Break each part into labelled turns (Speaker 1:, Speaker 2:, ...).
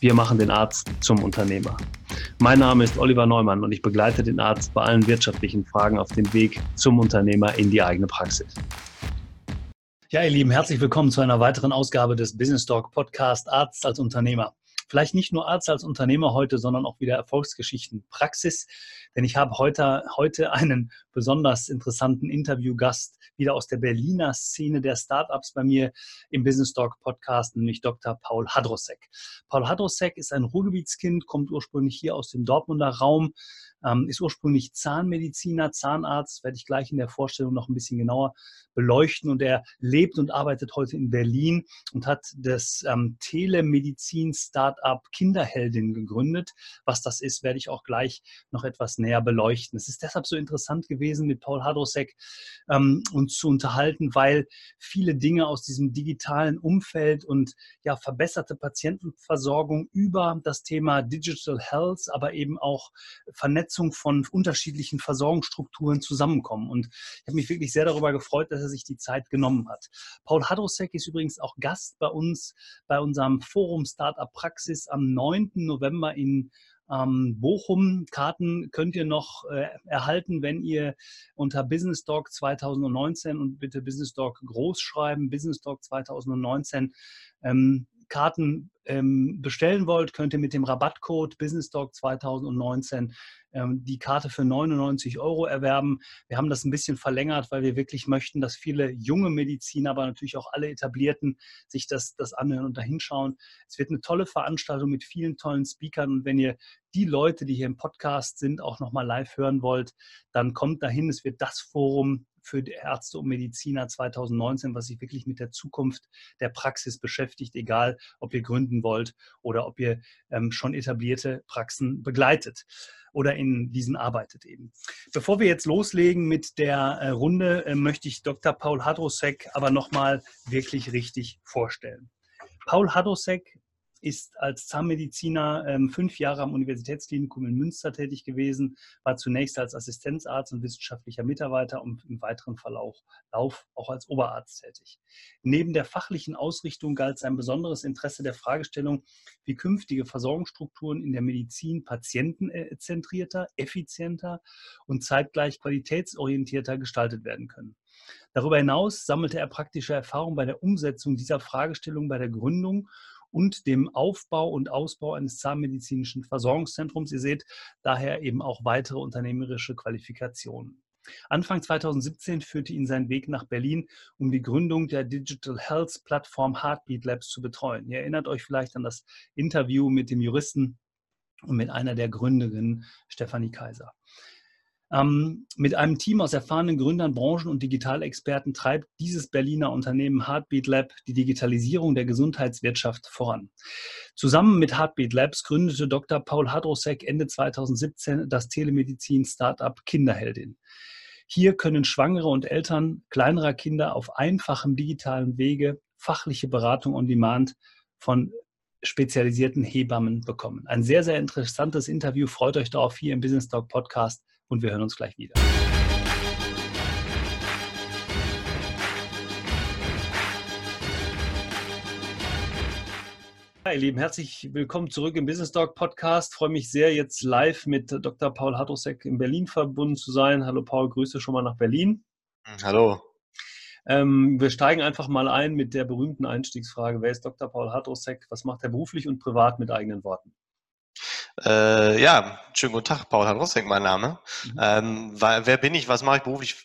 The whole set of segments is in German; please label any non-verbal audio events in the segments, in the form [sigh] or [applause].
Speaker 1: wir machen den Arzt zum Unternehmer. Mein Name ist Oliver Neumann und ich begleite den Arzt bei allen wirtschaftlichen Fragen auf dem Weg zum Unternehmer in die eigene Praxis. Ja, ihr Lieben, herzlich willkommen zu einer weiteren Ausgabe des Business Talk Podcast Arzt als Unternehmer vielleicht nicht nur Arzt als Unternehmer heute, sondern auch wieder Erfolgsgeschichten Praxis. Denn ich habe heute, heute einen besonders interessanten Interviewgast wieder aus der Berliner Szene der Startups bei mir im Business Talk Podcast, nämlich Dr. Paul Hadrosek. Paul Hadrosek ist ein Ruhrgebietskind, kommt ursprünglich hier aus dem Dortmunder Raum, ähm, ist ursprünglich Zahnmediziner, Zahnarzt, werde ich gleich in der Vorstellung noch ein bisschen genauer beleuchten. Und er lebt und arbeitet heute in Berlin und hat das ähm, Telemedizin-Startup Kinderheldin gegründet. Was das ist, werde ich auch gleich noch etwas näher beleuchten. Es ist deshalb so interessant gewesen, mit Paul Hadrosek ähm, uns zu unterhalten, weil viele Dinge aus diesem digitalen Umfeld und ja, verbesserte Patientenversorgung über das Thema Digital Health, aber eben auch Vernetzung Vernetzung von unterschiedlichen Versorgungsstrukturen zusammenkommen. Und ich habe mich wirklich sehr darüber gefreut, dass er sich die Zeit genommen hat. Paul Hadrosek ist übrigens auch Gast bei uns bei unserem Forum Startup Praxis am 9. November in ähm, Bochum. Karten könnt ihr noch äh, erhalten, wenn ihr unter Business Talk 2019 und bitte Business Talk groß schreiben, Business Talk 2019 ähm, Karten ähm, bestellen wollt, könnt ihr mit dem Rabattcode Business Talk 2019 ähm, die Karte für 99 Euro erwerben. Wir haben das ein bisschen verlängert, weil wir wirklich möchten, dass viele junge Mediziner, aber natürlich auch alle etablierten, sich das, das anhören und dahinschauen. Es wird eine tolle Veranstaltung mit vielen tollen Speakern. Und wenn ihr die Leute, die hier im Podcast sind, auch nochmal live hören wollt, dann kommt dahin. Es wird das Forum für Ärzte und Mediziner 2019, was sich wirklich mit der Zukunft der Praxis beschäftigt, egal ob ihr gründen wollt oder ob ihr ähm, schon etablierte Praxen begleitet oder in diesen arbeitet eben. Bevor wir jetzt loslegen mit der äh, Runde, äh, möchte ich Dr. Paul Hadrosek aber nochmal wirklich richtig vorstellen. Paul Hadrosek ist als Zahnmediziner ähm, fünf Jahre am Universitätsklinikum in Münster tätig gewesen, war zunächst als Assistenzarzt und wissenschaftlicher Mitarbeiter und im weiteren Verlauf auch als Oberarzt tätig. Neben der fachlichen Ausrichtung galt sein besonderes Interesse der Fragestellung, wie künftige Versorgungsstrukturen in der Medizin patientenzentrierter, effizienter und zeitgleich qualitätsorientierter gestaltet werden können. Darüber hinaus sammelte er praktische Erfahrung bei der Umsetzung dieser Fragestellung bei der Gründung und dem Aufbau und Ausbau eines zahnmedizinischen Versorgungszentrums. Ihr seht daher eben auch weitere unternehmerische Qualifikationen. Anfang 2017 führte ihn sein Weg nach Berlin, um die Gründung der Digital Health Plattform Heartbeat Labs zu betreuen. Ihr erinnert euch vielleicht an das Interview mit dem Juristen und mit einer der Gründerinnen, Stefanie Kaiser. Ähm, mit einem Team aus erfahrenen Gründern, Branchen- und Digitalexperten treibt dieses Berliner Unternehmen Heartbeat Lab die Digitalisierung der Gesundheitswirtschaft voran. Zusammen mit Heartbeat Labs gründete Dr. Paul Hadrosek Ende 2017 das Telemedizin-Startup Kinderheldin. Hier können Schwangere und Eltern kleinerer Kinder auf einfachem digitalen Wege fachliche Beratung on Demand von spezialisierten Hebammen bekommen. Ein sehr, sehr interessantes Interview. Freut euch darauf hier im Business Talk Podcast und wir hören uns gleich wieder. Hi, ihr Lieben, herzlich willkommen zurück im Business Talk Podcast. Ich freue mich sehr, jetzt live mit Dr. Paul Hartosek in Berlin verbunden zu sein. Hallo Paul, Grüße schon mal nach Berlin.
Speaker 2: Hallo.
Speaker 1: Ähm, wir steigen einfach mal ein mit der berühmten Einstiegsfrage. Wer ist Dr. Paul Hartosek? Was macht er beruflich und privat mit eigenen Worten?
Speaker 2: Äh, ja, schönen guten Tag, Paul Hanrosek, mein Name. Mhm. Ähm, wer bin ich, was mache ich beruflich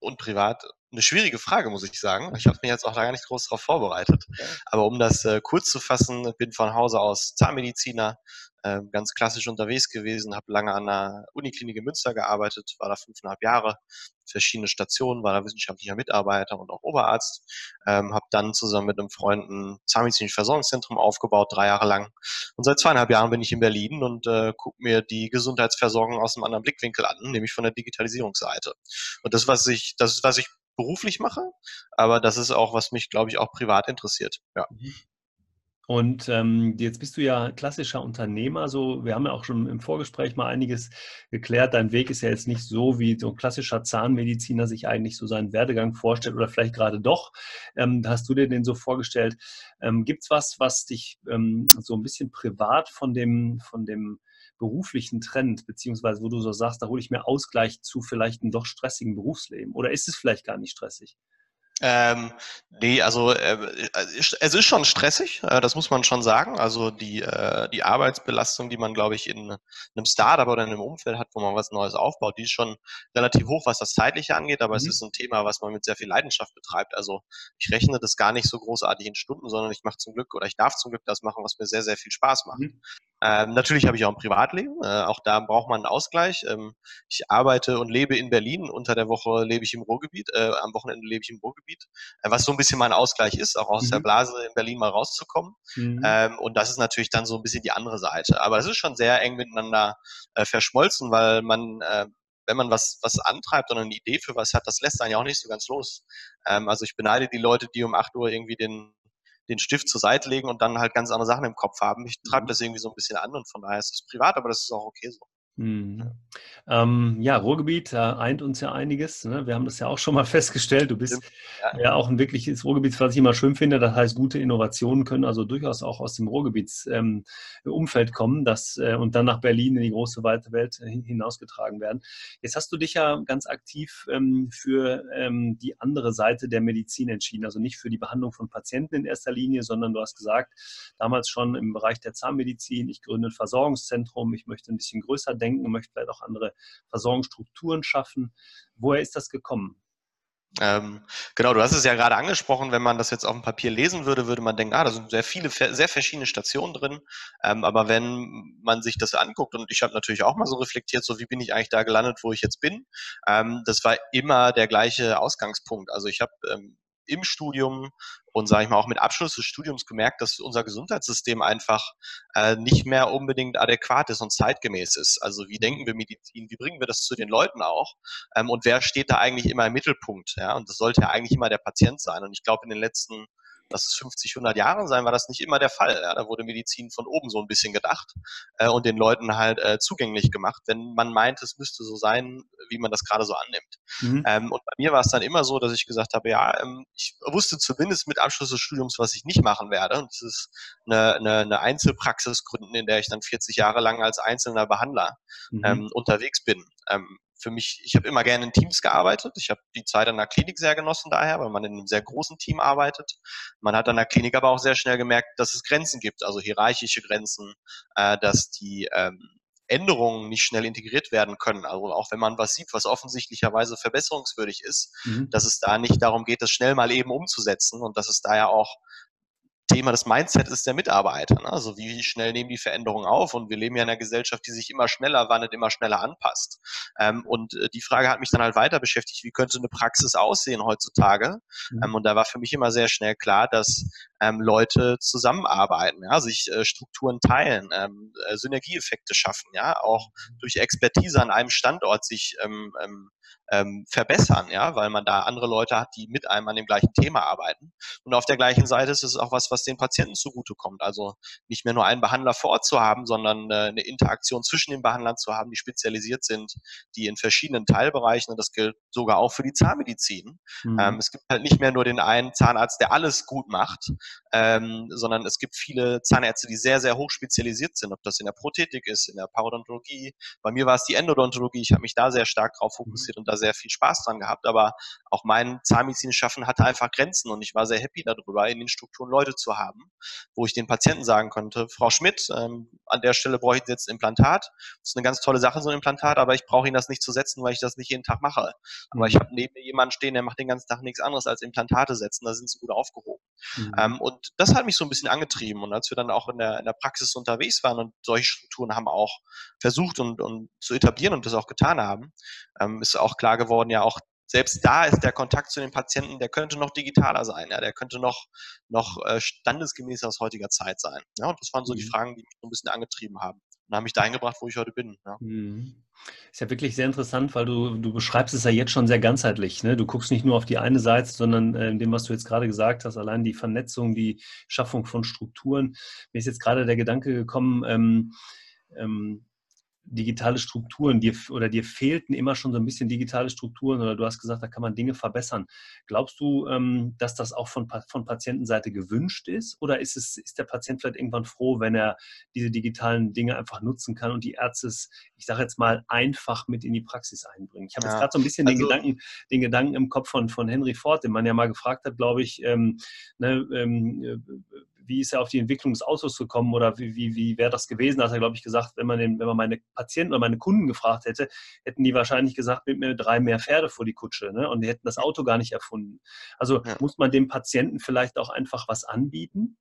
Speaker 2: und privat? Eine schwierige Frage, muss ich sagen. Ich habe mich jetzt auch da gar nicht groß darauf vorbereitet. Aber um das äh, kurz zu fassen, bin von Hause aus Zahnmediziner, äh, ganz klassisch unterwegs gewesen, habe lange an der Uniklinik in Münster gearbeitet, war da fünfeinhalb Jahre, verschiedene Stationen, war da wissenschaftlicher Mitarbeiter und auch Oberarzt, ähm, habe dann zusammen mit einem Freund ein zahnmedizinisches Versorgungszentrum aufgebaut, drei Jahre lang. Und seit zweieinhalb Jahren bin ich in Berlin und äh, gucke mir die Gesundheitsversorgung aus einem anderen Blickwinkel an, nämlich von der Digitalisierungsseite. Und das, was ich, das ist, was ich beruflich mache, aber das ist auch, was mich, glaube ich, auch privat interessiert. Ja. Mhm.
Speaker 1: Und ähm, jetzt bist du ja klassischer Unternehmer. So, wir haben ja auch schon im Vorgespräch mal einiges geklärt. Dein Weg ist ja jetzt nicht so, wie so ein klassischer Zahnmediziner sich eigentlich so seinen Werdegang vorstellt oder vielleicht gerade doch. Ähm, hast du dir den so vorgestellt? Ähm, Gibt es was, was dich ähm, so ein bisschen privat von dem, von dem beruflichen Trend, beziehungsweise wo du so sagst, da hole ich mir Ausgleich zu vielleicht einem doch stressigen Berufsleben? Oder ist es vielleicht gar nicht stressig?
Speaker 2: Ähm, nee, also äh, es ist schon stressig, äh, das muss man schon sagen. Also die, äh, die Arbeitsbelastung, die man, glaube ich, in einem Startup oder in einem Umfeld hat, wo man was Neues aufbaut, die ist schon relativ hoch, was das Zeitliche angeht, aber mhm. es ist ein Thema, was man mit sehr viel Leidenschaft betreibt. Also ich rechne das gar nicht so großartig in Stunden, sondern ich mache zum Glück oder ich darf zum Glück das machen, was mir sehr, sehr viel Spaß macht. Mhm. Ähm, natürlich habe ich auch ein Privatleben, äh, auch da braucht man einen Ausgleich. Ähm, ich arbeite und lebe in Berlin, unter der Woche lebe ich im Ruhrgebiet, äh, am Wochenende lebe ich im Ruhrgebiet, äh, was so ein bisschen mein Ausgleich ist, auch aus mhm. der Blase in Berlin mal rauszukommen. Mhm. Ähm, und das ist natürlich dann so ein bisschen die andere Seite. Aber es ist schon sehr eng miteinander äh, verschmolzen, weil man äh, wenn man was, was antreibt oder eine Idee für was hat, das lässt einen ja auch nicht so ganz los. Ähm, also ich beneide die Leute, die um 8 Uhr irgendwie den den Stift zur Seite legen und dann halt ganz andere Sachen im Kopf haben. Ich treibe mhm. das irgendwie so ein bisschen an und von daher ist das privat, aber das ist auch okay so.
Speaker 1: Mhm. Ähm, ja, Ruhrgebiet, eint uns ja einiges. Ne? Wir haben das ja auch schon mal [laughs] festgestellt. Du bist ja. ja, auch ein wirkliches Ruhrgebiet, was ich immer schön finde. Das heißt, gute Innovationen können also durchaus auch aus dem Ruhrgebietsumfeld ähm, kommen das, äh, und dann nach Berlin in die große weite Welt äh, hinausgetragen werden. Jetzt hast du dich ja ganz aktiv ähm, für ähm, die andere Seite der Medizin entschieden. Also nicht für die Behandlung von Patienten in erster Linie, sondern du hast gesagt, damals schon im Bereich der Zahnmedizin, ich gründe ein Versorgungszentrum, ich möchte ein bisschen größer denken denken, möchte vielleicht auch andere Versorgungsstrukturen schaffen. Woher ist das gekommen?
Speaker 2: Ähm, genau, du hast es ja gerade angesprochen, wenn man das jetzt auf dem Papier lesen würde, würde man denken, ah, da sind sehr viele, sehr verschiedene Stationen drin. Ähm, aber wenn man sich das anguckt, und ich habe natürlich auch mal so reflektiert, so wie bin ich eigentlich da gelandet, wo ich jetzt bin, ähm, das war immer der gleiche Ausgangspunkt. Also ich habe ähm, im Studium und sage ich mal auch mit Abschluss des Studiums gemerkt, dass unser Gesundheitssystem einfach äh, nicht mehr unbedingt adäquat ist und zeitgemäß ist. Also wie denken wir Medizin, wie bringen wir das zu den Leuten auch ähm, und wer steht da eigentlich immer im Mittelpunkt? Ja, und das sollte ja eigentlich immer der Patient sein. Und ich glaube in den letzten lass es 50, 100 Jahre sein, war das nicht immer der Fall. Ja? Da wurde Medizin von oben so ein bisschen gedacht äh, und den Leuten halt äh, zugänglich gemacht, wenn man meint, es müsste so sein, wie man das gerade so annimmt. Mhm. Ähm, und bei mir war es dann immer so, dass ich gesagt habe, ja, ähm, ich wusste zumindest mit Abschluss des Studiums, was ich nicht machen werde. Und das ist eine, eine, eine Einzelpraxis gründen, in der ich dann 40 Jahre lang als einzelner Behandler mhm. ähm, unterwegs bin. Ähm, für mich, ich habe immer gerne in Teams gearbeitet. Ich habe die Zeit an der Klinik sehr genossen daher, weil man in einem sehr großen Team arbeitet. Man hat an der Klinik aber auch sehr schnell gemerkt, dass es Grenzen gibt, also hierarchische Grenzen, äh, dass die ähm, Änderungen nicht schnell integriert werden können. Also auch wenn man was sieht, was offensichtlicherweise verbesserungswürdig ist, mhm. dass es da nicht darum geht, das schnell mal eben umzusetzen und dass es da ja auch Thema des Mindset ist der Mitarbeiter. Ne? Also wie schnell nehmen die Veränderungen auf? Und wir leben ja in einer Gesellschaft, die sich immer schneller wandelt, immer schneller anpasst. Ähm, und äh, die Frage hat mich dann halt weiter beschäftigt, wie könnte eine Praxis aussehen heutzutage? Mhm. Ähm, und da war für mich immer sehr schnell klar, dass ähm, Leute zusammenarbeiten, ja, sich äh, Strukturen teilen, ähm, äh, Synergieeffekte schaffen, ja, auch mhm. durch Expertise an einem Standort sich ähm, verbessern, ja, weil man da andere Leute hat, die mit einem an dem gleichen Thema arbeiten. Und auf der gleichen Seite ist es auch was, was den Patienten zugutekommt. Also nicht mehr nur einen Behandler vor Ort zu haben, sondern äh, eine Interaktion zwischen den Behandlern zu haben, die spezialisiert sind, die in verschiedenen Teilbereichen, und das gilt sogar auch für die Zahnmedizin. Mhm. Ähm, es gibt halt nicht mehr nur den einen Zahnarzt, der alles gut macht, ähm, sondern es gibt viele Zahnärzte, die sehr, sehr hoch spezialisiert sind, ob das in der Prothetik ist, in der Parodontologie. Bei mir war es die Endodontologie. Ich habe mich da sehr stark drauf mhm. fokussiert und da sehr viel Spaß dran gehabt. Aber auch mein Zahnmedizin schaffen hatte einfach Grenzen und ich war sehr happy darüber, in den Strukturen Leute zu haben, wo ich den Patienten sagen konnte, Frau Schmidt, ähm, an der Stelle brauche ich jetzt ein Implantat. Das ist eine ganz tolle Sache, so ein Implantat, aber ich brauche Ihnen das nicht zu setzen, weil ich das nicht jeden Tag mache. Aber ich mhm. habe neben mir jemanden stehen, der macht den ganzen Tag nichts anderes als Implantate setzen. Da sind sie gut aufgehoben. Mhm. Ähm, und das hat mich so ein bisschen angetrieben. Und als wir dann auch in der, in der Praxis unterwegs waren und solche Strukturen haben auch versucht und, und zu etablieren und das auch getan haben, ähm, ist auch klar geworden, ja auch selbst da ist der Kontakt zu den Patienten, der könnte noch digitaler sein, ja, der könnte noch, noch äh, standesgemäß aus heutiger Zeit sein. Ja, und das waren so mhm. die Fragen, die mich so ein bisschen angetrieben haben und haben mich dahin gebracht, wo ich heute bin. Ja.
Speaker 1: Mhm. Ist ja wirklich sehr interessant, weil du, du beschreibst es ja jetzt schon sehr ganzheitlich. Ne? Du guckst nicht nur auf die eine Seite, sondern äh, dem, was du jetzt gerade gesagt hast, allein die Vernetzung, die Schaffung von Strukturen. Mir ist jetzt gerade der Gedanke gekommen, ähm, ähm, digitale Strukturen, dir, oder dir fehlten immer schon so ein bisschen digitale Strukturen oder du hast gesagt, da kann man Dinge verbessern. Glaubst du, ähm, dass das auch von, von Patientenseite gewünscht ist oder ist, es, ist der Patient vielleicht irgendwann froh, wenn er diese digitalen Dinge einfach nutzen kann und die Ärzte es, ich sage jetzt mal, einfach mit in die Praxis einbringen? Ich habe ja. jetzt gerade so ein bisschen also, den, Gedanken, den Gedanken im Kopf von, von Henry Ford, den man ja mal gefragt hat, glaube ich, ähm, ne, ähm, äh, wie ist er auf die Entwicklung des Autos gekommen oder wie, wie, wie wäre das gewesen? Da hat er, glaube ich, gesagt, wenn man, den, wenn man meine Patienten oder meine Kunden gefragt hätte, hätten die wahrscheinlich gesagt, mit mir drei mehr Pferde vor die Kutsche ne? und die hätten das Auto gar nicht erfunden. Also ja. muss man dem Patienten vielleicht auch einfach was anbieten?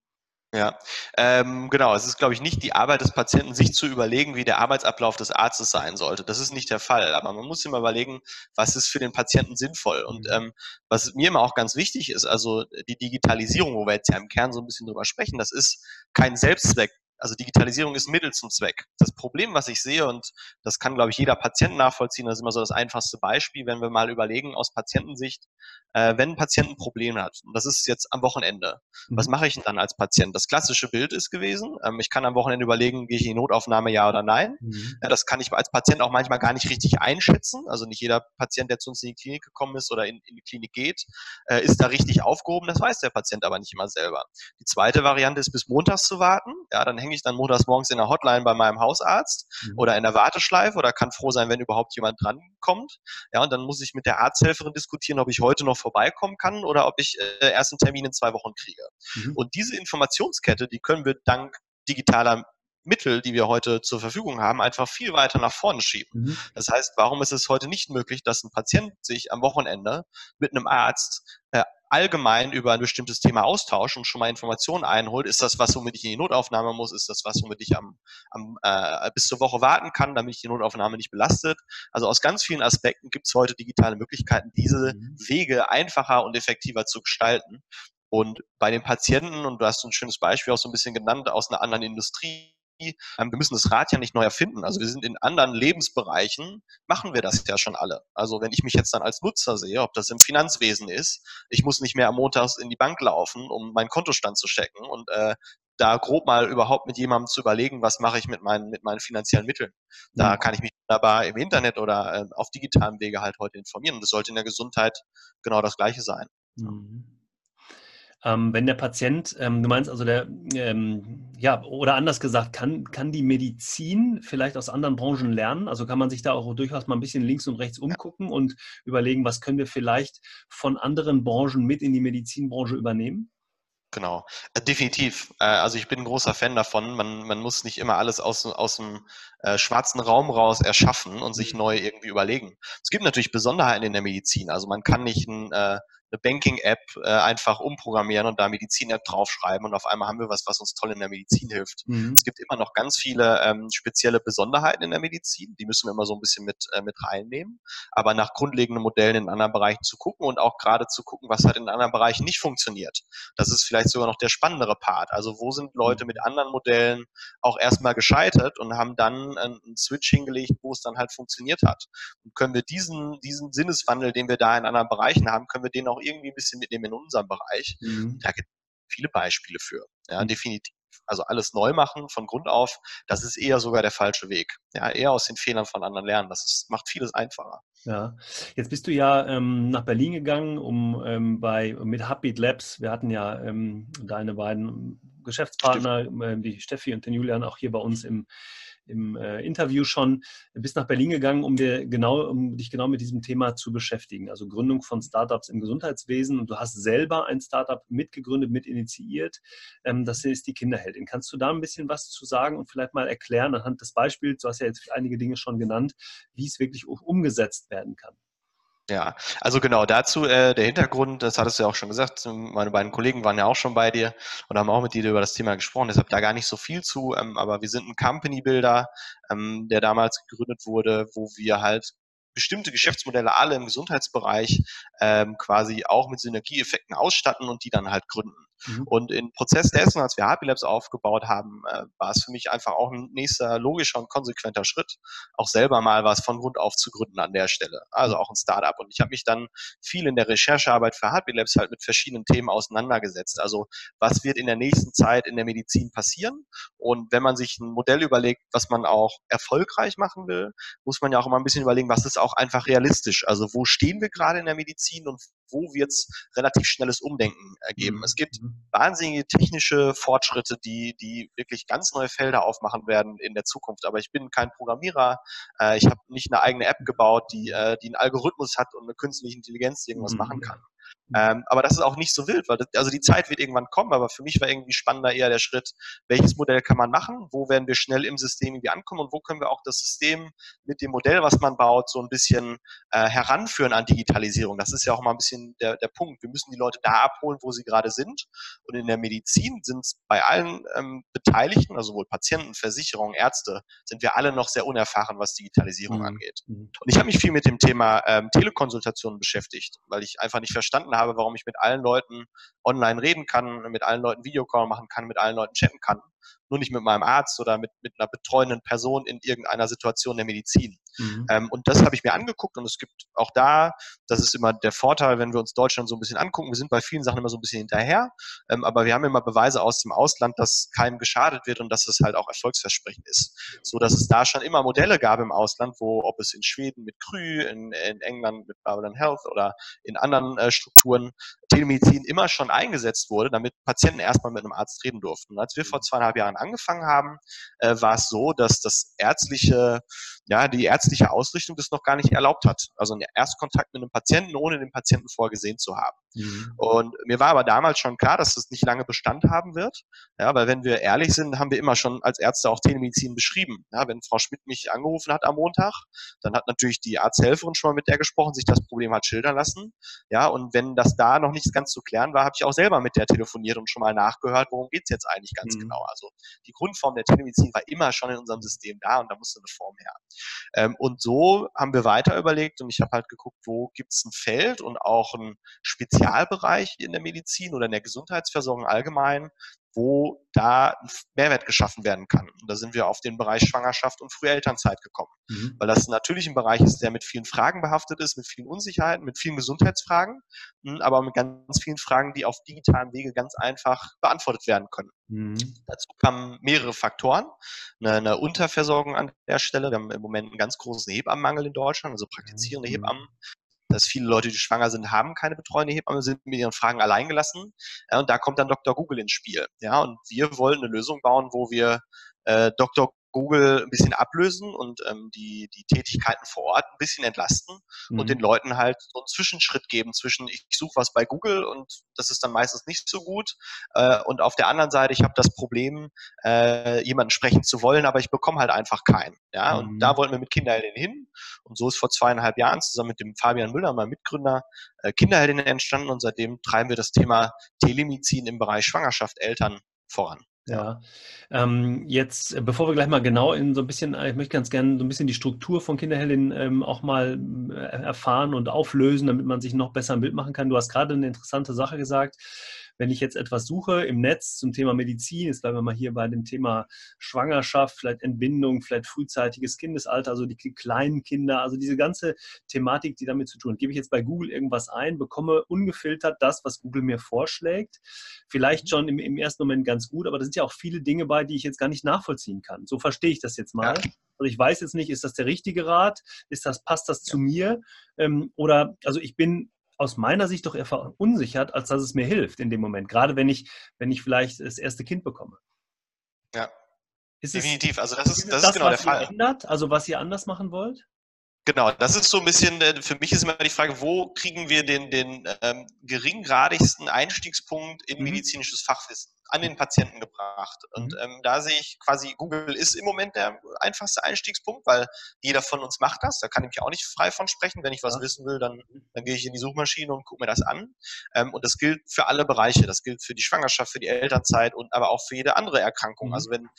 Speaker 2: Ja, ähm, genau. Es ist, glaube ich, nicht die Arbeit des Patienten, sich zu überlegen, wie der Arbeitsablauf des Arztes sein sollte. Das ist nicht der Fall. Aber man muss immer überlegen, was ist für den Patienten sinnvoll. Und mhm. ähm, was mir immer auch ganz wichtig ist, also die Digitalisierung, wo wir jetzt ja im Kern so ein bisschen drüber sprechen, das ist kein Selbstzweck also Digitalisierung ist Mittel zum Zweck. Das Problem, was ich sehe, und das kann, glaube ich, jeder Patient nachvollziehen, das ist immer so das einfachste Beispiel, wenn wir mal überlegen aus Patientensicht, äh, wenn ein Patient ein Problem hat, und das ist jetzt am Wochenende, mhm. was mache ich denn dann als Patient? Das klassische Bild ist gewesen, ähm, ich kann am Wochenende überlegen, gehe ich in die Notaufnahme, ja oder nein. Mhm. Ja, das kann ich als Patient auch manchmal gar nicht richtig einschätzen. Also nicht jeder Patient, der zu uns in die Klinik gekommen ist oder in, in die Klinik geht, äh, ist da richtig aufgehoben. Das weiß der Patient aber nicht immer selber. Die zweite Variante ist, bis montags zu warten. Ja, dann hänge ich dann montags morgens in der Hotline bei meinem Hausarzt mhm. oder in der Warteschleife oder kann froh sein, wenn überhaupt jemand drankommt. Ja, und dann muss ich mit der Arzthelferin diskutieren, ob ich heute noch vorbeikommen kann oder ob ich äh, erst einen Termin in zwei Wochen kriege. Mhm. Und diese Informationskette, die können wir dank digitaler Mittel, die wir heute zur Verfügung haben, einfach viel weiter nach vorne schieben. Mhm. Das heißt, warum ist es heute nicht möglich, dass ein Patient sich am Wochenende mit einem Arzt äh, allgemein über ein bestimmtes Thema austauscht und schon mal Informationen einholt. Ist das was, womit ich in die Notaufnahme muss? Ist das was, womit ich am, am äh, bis zur Woche warten kann, damit ich die Notaufnahme nicht belastet? Also aus ganz vielen Aspekten gibt es heute digitale Möglichkeiten, diese mhm. Wege einfacher und effektiver zu gestalten. Und bei den Patienten, und du hast ein schönes Beispiel auch so ein bisschen genannt aus einer anderen Industrie, wir müssen das Rad ja nicht neu erfinden. Also wir sind in anderen Lebensbereichen, machen wir das ja schon alle. Also wenn ich mich jetzt dann als Nutzer sehe, ob das im Finanzwesen ist, ich muss nicht mehr am Montag in die Bank laufen, um meinen Kontostand zu checken und äh, da grob mal überhaupt mit jemandem zu überlegen, was mache ich mit meinen, mit meinen finanziellen Mitteln. Da mhm. kann ich mich wunderbar im Internet oder äh, auf digitalem Wege halt heute informieren. Und das sollte in der Gesundheit genau das Gleiche sein. Mhm.
Speaker 1: Ähm, wenn der Patient, ähm, du meinst also der, ähm, ja, oder anders gesagt, kann, kann die Medizin vielleicht aus anderen Branchen lernen? Also kann man sich da auch durchaus mal ein bisschen links und rechts umgucken und überlegen, was können wir vielleicht von anderen Branchen mit in die Medizinbranche übernehmen?
Speaker 2: Genau, äh, definitiv. Äh, also ich bin ein großer Fan davon. Man, man muss nicht immer alles aus, aus dem äh, schwarzen Raum raus erschaffen und sich mhm. neu irgendwie überlegen. Es gibt natürlich Besonderheiten in der Medizin. Also man kann nicht ein äh, eine Banking-App äh, einfach umprogrammieren und da Medizin-App draufschreiben und auf einmal haben wir was, was uns toll in der Medizin hilft. Mhm. Es gibt immer noch ganz viele ähm, spezielle Besonderheiten in der Medizin, die müssen wir immer so ein bisschen mit, äh, mit reinnehmen, aber nach grundlegenden Modellen in anderen Bereichen zu gucken und auch gerade zu gucken, was halt in anderen Bereichen nicht funktioniert. Das ist vielleicht sogar noch der spannendere Part. Also wo sind Leute mhm. mit anderen Modellen auch erstmal gescheitert und haben dann einen Switch hingelegt, wo es dann halt funktioniert hat. Und können wir diesen, diesen Sinneswandel, den wir da in anderen Bereichen haben, können wir den auch auch irgendwie ein bisschen mitnehmen in unserem Bereich. Mhm. Da gibt es viele Beispiele für. Ja, mhm. definitiv. Also alles neu machen von Grund auf, das ist eher sogar der falsche Weg. Ja, eher aus den Fehlern von anderen lernen. Das ist, macht vieles einfacher.
Speaker 1: Ja, jetzt bist du ja ähm, nach Berlin gegangen, um ähm, bei mit Hubbeat Labs, wir hatten ja ähm, deine beiden Geschäftspartner, äh, die Steffi und den Julian, auch hier bei uns im im äh, Interview schon, bist nach Berlin gegangen, um, dir genau, um dich genau mit diesem Thema zu beschäftigen. Also Gründung von Startups im Gesundheitswesen. Und du hast selber ein Startup mitgegründet, mit initiiert. Ähm, das ist die Kinderheldin. Kannst du da ein bisschen was zu sagen und vielleicht mal erklären anhand des Beispiels, du hast ja jetzt einige Dinge schon genannt, wie es wirklich umgesetzt werden kann?
Speaker 2: Ja, also genau dazu äh, der Hintergrund, das hattest du ja auch schon gesagt, meine beiden Kollegen waren ja auch schon bei dir und haben auch mit dir über das Thema gesprochen, deshalb da gar nicht so viel zu, ähm, aber wir sind ein Company Builder, ähm, der damals gegründet wurde, wo wir halt bestimmte Geschäftsmodelle alle im Gesundheitsbereich ähm, quasi auch mit Synergieeffekten ausstatten und die dann halt gründen. Mhm. Und im Prozess dessen, als wir Happy Labs aufgebaut haben, äh, war es für mich einfach auch ein nächster logischer und konsequenter Schritt, auch selber mal was von Grund auf zu gründen an der Stelle. Also mhm. auch ein Startup. Und ich habe mich dann viel in der Recherchearbeit für Happy Labs halt mit verschiedenen Themen auseinandergesetzt. Also was wird in der nächsten Zeit in der Medizin passieren? Und wenn man sich ein Modell überlegt, was man auch erfolgreich machen will, muss man ja auch immer ein bisschen überlegen, was ist auch einfach realistisch? Also wo stehen wir gerade in der Medizin und wo wird es relativ schnelles Umdenken ergeben. Es gibt mhm. Wahnsinnige technische Fortschritte, die, die wirklich ganz neue Felder aufmachen werden in der Zukunft. Aber ich bin kein Programmierer. Äh, ich habe nicht eine eigene App gebaut, die, äh, die einen Algorithmus hat und eine künstliche Intelligenz, irgendwas machen mhm. kann. Ähm, aber das ist auch nicht so wild, weil das, also die Zeit wird irgendwann kommen, aber für mich war irgendwie spannender eher der Schritt, welches Modell kann man machen, wo werden wir schnell im System irgendwie ankommen und wo können wir auch das System mit dem Modell, was man baut, so ein bisschen äh, heranführen an Digitalisierung. Das ist ja auch mal ein bisschen der, der Punkt. Wir müssen die Leute da abholen, wo sie gerade sind. Und in der Medizin sind es bei allen ähm, Beteiligten, also sowohl Patienten, Versicherungen, Ärzte, sind wir alle noch sehr unerfahren, was Digitalisierung mhm. angeht. Mhm. Und ich habe mich viel mit dem Thema ähm, Telekonsultation beschäftigt, weil ich einfach nicht verstanden habe, warum ich mit allen Leuten online reden kann, mit allen Leuten Videocall machen kann, mit allen Leuten chatten kann nur nicht mit meinem Arzt oder mit, mit einer betreuenden Person in irgendeiner Situation der Medizin. Mhm. Ähm, und das habe ich mir angeguckt und es gibt auch da, das ist immer der Vorteil, wenn wir uns Deutschland so ein bisschen angucken, wir sind bei vielen Sachen immer so ein bisschen hinterher, ähm, aber wir haben immer Beweise aus dem Ausland, dass keinem geschadet wird und dass es halt auch erfolgsversprechend ist. So dass es da schon immer Modelle gab im Ausland, wo, ob es in Schweden mit Krü, in, in England mit Babylon Health oder in anderen äh, Strukturen Telemedizin immer schon eingesetzt wurde, damit Patienten erstmal mit einem Arzt reden durften. Und als wir vor zweieinhalb Jahren angefangen haben, äh, war es so, dass das ärztliche, ja, die ärztliche Ausrichtung das noch gar nicht erlaubt hat. Also einen Erstkontakt mit einem Patienten, ohne den Patienten vorgesehen zu haben. Mhm. Und mir war aber damals schon klar, dass das nicht lange Bestand haben wird. Ja, weil wenn wir ehrlich sind, haben wir immer schon als Ärzte auch Telemedizin beschrieben. Ja, wenn Frau Schmidt mich angerufen hat am Montag, dann hat natürlich die Arzthelferin schon mal mit der gesprochen, sich das Problem hat schildern lassen. Ja, und wenn das da noch nicht ganz zu klären war, habe ich auch selber mit der telefoniert und schon mal nachgehört, worum geht's jetzt eigentlich ganz mhm. genau. Also die Grundform der Telemedizin war immer schon in unserem System da und da musste eine Form her. Ähm, und so haben wir weiter überlegt und ich habe halt geguckt, wo gibt's ein Feld und auch ein Spezialbereich in der Medizin oder in der Gesundheitsversorgung allgemein, wo da Mehrwert geschaffen werden kann. Und da sind wir auf den Bereich Schwangerschaft und frühe Elternzeit gekommen, mhm. weil das natürlich ein Bereich ist, der mit vielen Fragen behaftet ist, mit vielen Unsicherheiten, mit vielen Gesundheitsfragen, hm, aber mit ganz vielen Fragen, die auf digitalen Wege ganz einfach beantwortet werden können. Mhm. Dazu kamen mehrere Faktoren. Eine, eine, Unterversorgung an der Stelle. Wir haben im Moment einen ganz großen Hebammenmangel in Deutschland, also praktizierende mhm. Hebammen dass viele Leute, die schwanger sind, haben keine betreuende Hebamme, sind mit ihren Fragen alleingelassen. Und da kommt dann Dr. Google ins Spiel. Ja, und wir wollen eine Lösung bauen, wo wir äh, Dr. Google ein bisschen ablösen und ähm, die, die Tätigkeiten vor Ort ein bisschen entlasten mhm. und den Leuten halt so einen Zwischenschritt geben zwischen, ich suche was bei Google und das ist dann meistens nicht so gut. Äh, und auf der anderen Seite, ich habe das Problem, äh, jemanden sprechen zu wollen, aber ich bekomme halt einfach keinen. Ja? Mhm. Und da wollten wir mit Kinderheldin hin. Und so ist vor zweieinhalb Jahren zusammen mit dem Fabian Müller, meinem Mitgründer, äh, Kinderheldin entstanden und seitdem treiben wir das Thema Telemedizin im Bereich Schwangerschaft, Eltern voran.
Speaker 1: Ja. Ähm, jetzt, äh, bevor wir gleich mal genau in so ein bisschen, äh, ich möchte ganz gerne so ein bisschen die Struktur von Kinderheldin ähm, auch mal äh, erfahren und auflösen, damit man sich noch besser ein Bild machen kann. Du hast gerade eine interessante Sache gesagt wenn ich jetzt etwas suche im Netz zum Thema Medizin, jetzt bleiben wir mal hier bei dem Thema Schwangerschaft, vielleicht Entbindung, vielleicht frühzeitiges Kindesalter, also die kleinen Kinder, also diese ganze Thematik, die damit zu tun hat. Gebe ich jetzt bei Google irgendwas ein, bekomme ungefiltert das, was Google mir vorschlägt. Vielleicht mhm. schon im, im ersten Moment ganz gut, aber da sind ja auch viele Dinge bei, die ich jetzt gar nicht nachvollziehen kann. So verstehe ich das jetzt mal. Ja. Also ich weiß jetzt nicht, ist das der richtige Rat? Ist das, passt das ja. zu mir? Ähm, oder, also ich bin aus meiner Sicht doch eher verunsichert, als dass es mir hilft in dem Moment. Gerade wenn ich, wenn ich vielleicht das erste Kind bekomme.
Speaker 2: Ja. Ist Definitiv. also das ist, das, das ist genau der Fall.
Speaker 1: Ändert, also was ihr anders machen wollt?
Speaker 2: Genau, das ist so ein bisschen, äh, für mich ist immer die Frage, wo kriegen wir den, den ähm, geringgradigsten Einstiegspunkt in mhm. medizinisches Fachwissen an den Patienten gebracht. Und mhm. ähm, da sehe ich quasi, Google ist im Moment der einfachste Einstiegspunkt, weil jeder von uns macht das. Da kann ich mich auch nicht frei von sprechen. Wenn ich was wissen will, dann, dann gehe ich in die Suchmaschine und gucke mir das an. Ähm, und das gilt für alle Bereiche. Das gilt für die Schwangerschaft, für die Elternzeit und aber auch für jede andere Erkrankung. Mhm. Also wenn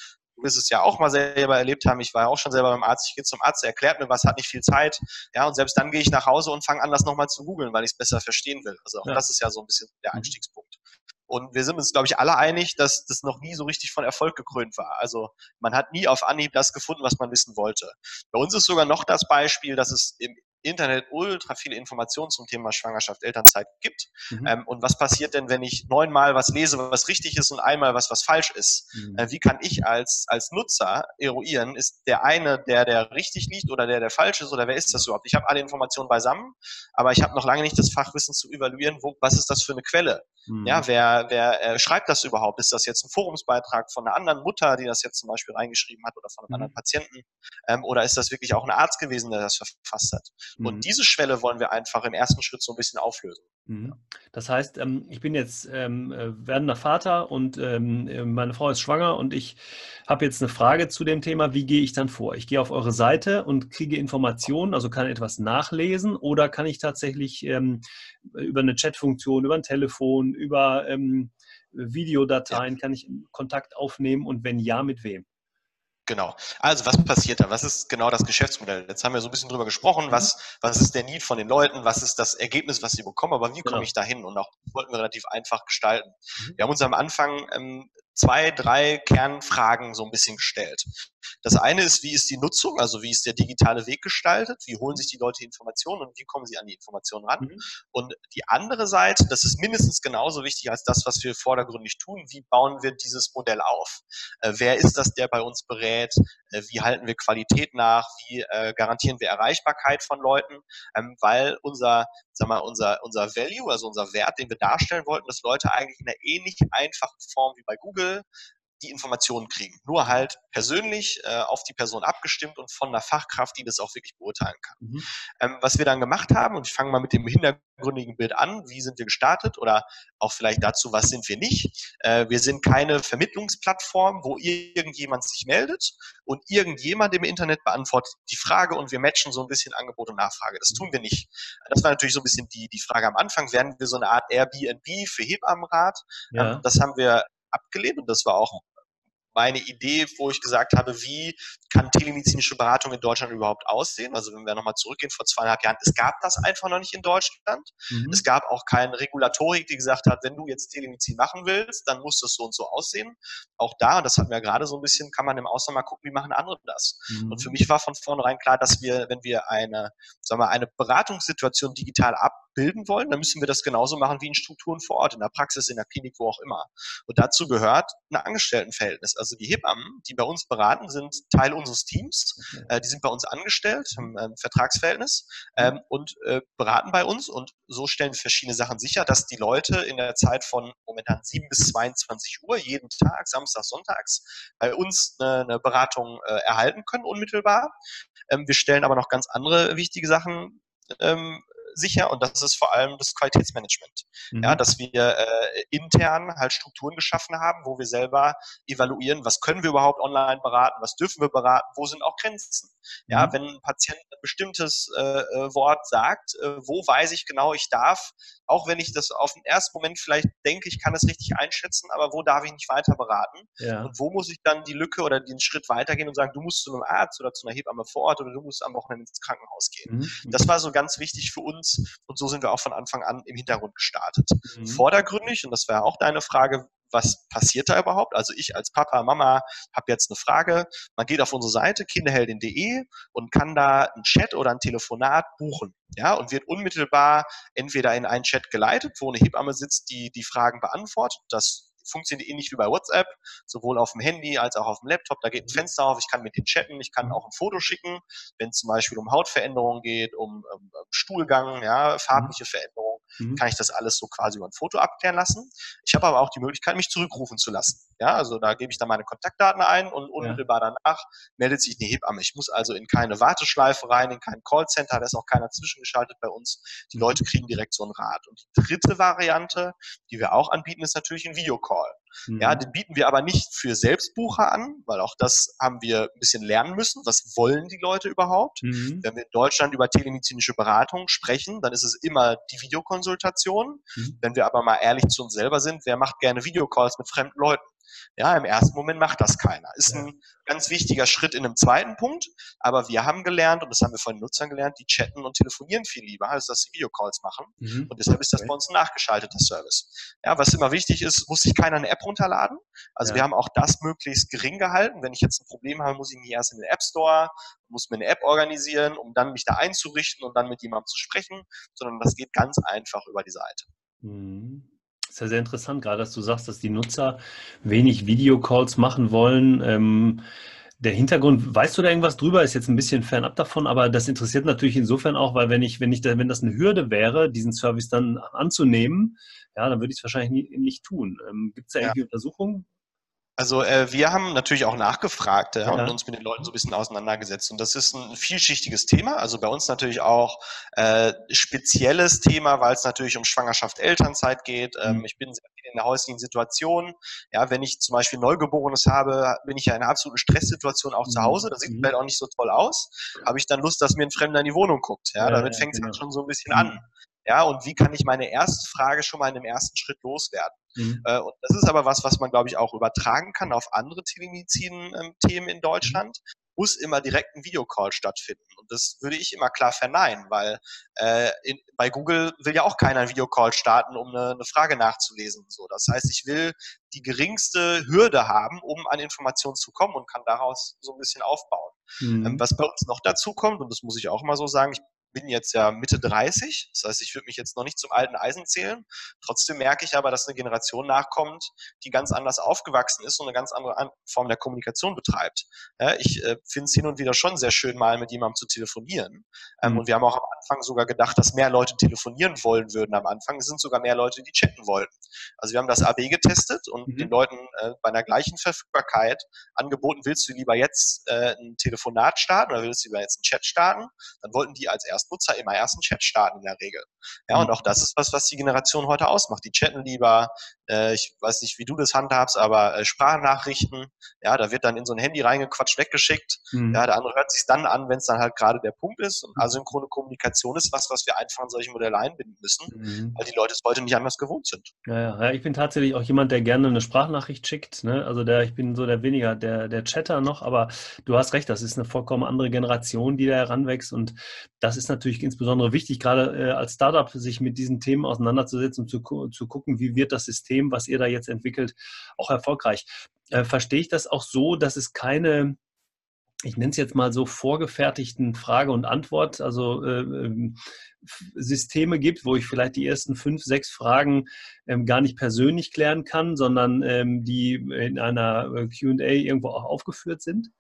Speaker 2: wirst es ja auch mal selber erlebt haben. Ich war ja auch schon selber beim Arzt. Ich gehe zum Arzt, er erklärt mir was, hat nicht viel Zeit. Ja, und selbst dann gehe ich nach Hause und fange an, das nochmal zu googeln, weil ich es besser verstehen will. Also auch ja. das ist ja so ein bisschen der mhm. Einstiegspunkt. Und wir sind uns, glaube ich, alle einig, dass das noch nie so richtig von Erfolg gekrönt war. Also man hat nie auf Anhieb das gefunden, was man wissen wollte. Bei uns ist sogar noch das Beispiel, dass es im Internet ultra viele Informationen zum Thema Schwangerschaft, Elternzeit gibt. Mhm. Ähm, und was passiert denn, wenn ich neunmal was lese, was richtig ist und einmal was, was falsch ist? Mhm. Äh, wie kann ich als, als Nutzer eruieren, ist der eine, der, der richtig liegt oder der, der falsch ist oder wer ist das überhaupt? Ich habe alle Informationen beisammen, aber ich habe noch lange nicht das Fachwissen zu evaluieren, wo, was ist das für eine Quelle? Mhm. Ja, wer, wer äh, schreibt das überhaupt? Ist das jetzt ein Forumsbeitrag von einer anderen Mutter, die das jetzt zum Beispiel reingeschrieben hat oder von einem mhm. anderen Patienten? Ähm, oder ist das wirklich auch ein Arzt gewesen, der das verfasst hat? Mhm. Und diese Schwelle wollen wir einfach im ersten Schritt so ein bisschen auflösen.
Speaker 1: Mhm. Das heißt, ähm, ich bin jetzt ähm, äh, werdender Vater und ähm, äh, meine Frau ist schwanger und ich habe jetzt eine Frage zu dem Thema, wie gehe ich dann vor? Ich gehe auf eure Seite und kriege Informationen, also kann etwas nachlesen oder kann ich tatsächlich über eine Chatfunktion, über ein Telefon, über Videodateien, ja. kann ich Kontakt aufnehmen und wenn ja, mit wem?
Speaker 2: Genau. Also was passiert da? Was ist genau das Geschäftsmodell? Jetzt haben wir so ein bisschen drüber gesprochen, mhm. was, was ist der Need von den Leuten, was ist das Ergebnis, was sie bekommen, aber wie komme genau. ich da hin? Und auch wollten wir relativ einfach gestalten. Mhm. Wir haben uns am Anfang ähm, zwei, drei Kernfragen so ein bisschen gestellt. Das eine ist, wie ist die Nutzung, also wie ist der digitale Weg gestaltet, wie holen sich die Leute Informationen und wie kommen sie an die Informationen ran. Mhm. Und die andere Seite, das ist mindestens genauso wichtig als das, was wir vordergründig tun, wie bauen wir dieses Modell auf? Äh, wer ist das, der bei uns berät? Äh, wie halten wir Qualität nach? Wie äh, garantieren wir Erreichbarkeit von Leuten? Ähm, weil unser, sag mal, unser, unser Value, also unser Wert, den wir darstellen wollten, dass Leute eigentlich in einer ähnlich einfachen Form wie bei Google die Informationen kriegen. Nur halt persönlich äh, auf die Person abgestimmt und von einer Fachkraft, die das auch wirklich beurteilen kann. Mhm. Ähm, was wir dann gemacht haben, und ich fange mal mit dem hintergründigen Bild an, wie sind wir gestartet oder auch vielleicht dazu, was sind wir nicht. Äh, wir sind keine Vermittlungsplattform, wo irgendjemand sich meldet und irgendjemand im Internet beantwortet die Frage und wir matchen so ein bisschen Angebot und Nachfrage. Das tun wir nicht. Das war natürlich so ein bisschen die, die Frage am Anfang, werden wir so eine Art Airbnb für Hebammenrat? Ja. Ähm, das haben wir abgelehnt und das war auch meine Idee, wo ich gesagt habe, wie kann telemedizinische Beratung in Deutschland überhaupt aussehen? Also wenn wir nochmal zurückgehen vor zweieinhalb Jahren, es gab das einfach noch nicht in Deutschland. Mhm. Es gab auch keine Regulatorik, die gesagt hat, wenn du jetzt Telemedizin machen willst, dann muss das so und so aussehen. Auch da, und das hatten wir gerade so ein bisschen, kann man im Ausland mal gucken, wie machen andere das. Mhm. Und für mich war von vornherein klar, dass wir, wenn wir eine, sagen wir, eine Beratungssituation digital abbilden wollen, dann müssen wir das genauso machen wie in Strukturen vor Ort, in der Praxis, in der Klinik, wo auch immer. Und dazu gehört ein Angestelltenverhältnis. Also die Hebammen, die bei uns beraten, sind Teil unseres Teams. Äh, die sind bei uns angestellt im äh, Vertragsverhältnis mhm. ähm, und äh, beraten bei uns. Und so stellen wir verschiedene Sachen sicher, dass die Leute in der Zeit von momentan 7 bis 22 Uhr jeden Tag, Samstag, Sonntags, bei uns eine, eine Beratung äh, erhalten können, unmittelbar. Ähm, wir stellen aber noch ganz andere wichtige Sachen ähm, sicher und das ist vor allem das Qualitätsmanagement. Mhm. Ja, dass wir äh, intern halt Strukturen geschaffen haben, wo wir selber evaluieren, was können wir überhaupt online beraten, was dürfen wir beraten, wo sind auch Grenzen. Ja, mhm. wenn ein Patient ein bestimmtes äh, äh, Wort sagt, äh, wo weiß ich genau, ich darf, auch wenn ich das auf den ersten Moment vielleicht denke, ich kann es richtig einschätzen, aber wo darf ich nicht weiter beraten? Ja. Und wo muss ich dann die Lücke oder den Schritt weitergehen und sagen, du musst zu einem Arzt oder zu einer Hebamme vor Ort oder du musst am Wochenende ins Krankenhaus gehen. Mhm. Das war so ganz wichtig für uns und so sind wir auch von Anfang an im Hintergrund gestartet. Mhm. Vordergründig, und das wäre auch deine Frage, was passiert da überhaupt? Also ich als Papa, Mama habe jetzt eine Frage. Man geht auf unsere Seite kinderheldin.de und kann da ein Chat oder ein Telefonat buchen. Ja, und wird unmittelbar entweder in einen Chat geleitet, wo eine Hebamme sitzt, die die Fragen beantwortet. Das funktioniert ähnlich wie bei WhatsApp, sowohl auf dem Handy als auch auf dem Laptop. Da geht ein Fenster auf, ich kann mit denen chatten, ich kann auch ein Foto schicken, wenn es zum Beispiel um Hautveränderungen geht, um, um Stuhlgang, ja, farbliche Veränderungen mhm. kann ich das alles so quasi über ein Foto abklären lassen. Ich habe aber auch die Möglichkeit, mich zurückrufen zu lassen. Ja, also da gebe ich dann meine Kontaktdaten ein und unmittelbar ja. danach meldet sich eine Hebamme. Ich muss also in keine Warteschleife rein, in kein Callcenter, da ist auch keiner zwischengeschaltet bei uns. Die mhm. Leute kriegen direkt so einen Rat. Und die dritte Variante, die wir auch anbieten, ist natürlich ein Videocall. Mhm. Ja, den bieten wir aber nicht für Selbstbucher an, weil auch das haben wir ein bisschen lernen müssen. Was wollen die Leute überhaupt? Mhm. Wenn wir in Deutschland über telemedizinische Beratung sprechen, dann ist es immer die Videokonsultation. Mhm. Wenn wir aber mal ehrlich zu uns selber sind, wer macht gerne Videocalls mit fremden Leuten? Ja, im ersten Moment macht das keiner. Ist ein ganz wichtiger Schritt in einem zweiten Punkt. Aber wir haben gelernt, und das haben wir von den Nutzern gelernt, die chatten und telefonieren viel lieber, als dass sie Videocalls machen. Mhm. Und deshalb ist das okay. bei uns ein nachgeschalteter Service. Ja, was immer wichtig ist, muss sich keiner eine App runterladen. Also ja. wir haben auch das möglichst gering gehalten. Wenn ich jetzt ein Problem habe, muss ich nicht erst in den App Store, muss mir eine App organisieren, um dann mich da einzurichten und dann mit jemandem zu sprechen, sondern das geht ganz einfach über die Seite.
Speaker 1: Mhm. Ist ja sehr interessant, gerade dass du sagst, dass die Nutzer wenig Videocalls machen wollen. Ähm, der Hintergrund, weißt du da irgendwas drüber? Ist jetzt ein bisschen fernab davon, aber das interessiert natürlich insofern auch, weil wenn ich, wenn ich, wenn das eine Hürde wäre, diesen Service dann anzunehmen, ja, dann würde ich es wahrscheinlich nie, nicht tun. Ähm, Gibt es da irgendwie ja. Untersuchungen?
Speaker 2: Also äh, wir haben natürlich auch nachgefragt ja, und uns mit den Leuten so ein bisschen auseinandergesetzt. Und das ist ein vielschichtiges Thema. Also bei uns natürlich auch äh, spezielles Thema, weil es natürlich um Schwangerschaft, Elternzeit geht. Ähm, mhm. Ich bin sehr viel in der häuslichen Situation. Ja, wenn ich zum Beispiel Neugeborenes habe, bin ich ja in einer absoluten Stresssituation auch mhm. zu Hause. Das sieht mhm. vielleicht auch nicht so toll aus. Habe ich dann Lust, dass mir ein Fremder in die Wohnung guckt. Ja, ja damit fängt es genau. schon so ein bisschen an. Ja, und wie kann ich meine erste Frage schon mal in dem ersten Schritt loswerden? Mhm. Äh, und das ist aber was, was man, glaube ich, auch übertragen kann auf andere Telemedizin-Themen in Deutschland. Muss immer direkt ein Videocall stattfinden. Und das würde ich immer klar verneinen, weil äh, in, bei Google will ja auch keiner einen Videocall starten, um eine, eine Frage nachzulesen. So, das heißt, ich will die geringste Hürde haben, um an Informationen zu kommen und kann daraus so ein bisschen aufbauen. Mhm. Ähm, was bei uns noch dazu kommt, und das muss ich auch mal so sagen, ich bin jetzt ja Mitte 30, das heißt, ich würde mich jetzt noch nicht zum alten Eisen zählen. Trotzdem merke ich aber, dass eine Generation nachkommt, die ganz anders aufgewachsen ist und eine ganz andere Form der Kommunikation betreibt. Ich äh, finde es hin und wieder schon sehr schön, mal mit jemandem zu telefonieren. Ähm, mhm. Und wir haben auch am Anfang sogar gedacht, dass mehr Leute telefonieren wollen würden am Anfang. Es sind sogar mehr Leute, die chatten wollten. Also wir haben das AB getestet und mhm. den Leuten äh, bei einer gleichen Verfügbarkeit angeboten, willst du lieber jetzt äh, ein Telefonat starten oder willst du lieber jetzt einen Chat starten? Dann wollten die als Erstnutzer immer erst einen Chat starten in der Regel. Ja, mhm. und auch das ist was, was die Generation heute ausmacht. Die chatten lieber, äh, ich weiß nicht, wie du das handhabst, aber äh, Sprachnachrichten, ja, da wird dann in so ein Handy reingequatscht, weggeschickt. Mhm. Ja, der andere hört sich dann an, wenn es dann halt gerade der Punkt ist. Und mhm. asynchrone Kommunikation ist was, was wir einfach in solche Modelle einbinden müssen, mhm. weil die Leute es heute nicht anders gewohnt sind.
Speaker 1: Ja, ja, ja, ich bin tatsächlich auch jemand, der gerne eine Sprachnachricht schickt. Ne? Also der, ich bin so der weniger der, der Chatter noch, aber du hast recht, das ist eine vollkommen andere Generation, die da heranwächst. Und das ist natürlich insbesondere wichtig, gerade äh, als Startup sich mit diesen Themen auseinanderzusetzen und zu, zu gucken, wie wird das System, was ihr da jetzt entwickelt, auch erfolgreich. Äh, verstehe ich das auch so, dass es keine ich nenne es jetzt mal so vorgefertigten Frage und Antwort, also äh, ähm, Systeme gibt, wo ich vielleicht die ersten fünf, sechs Fragen ähm, gar nicht persönlich klären kann, sondern ähm, die in einer äh, QA irgendwo auch aufgeführt sind?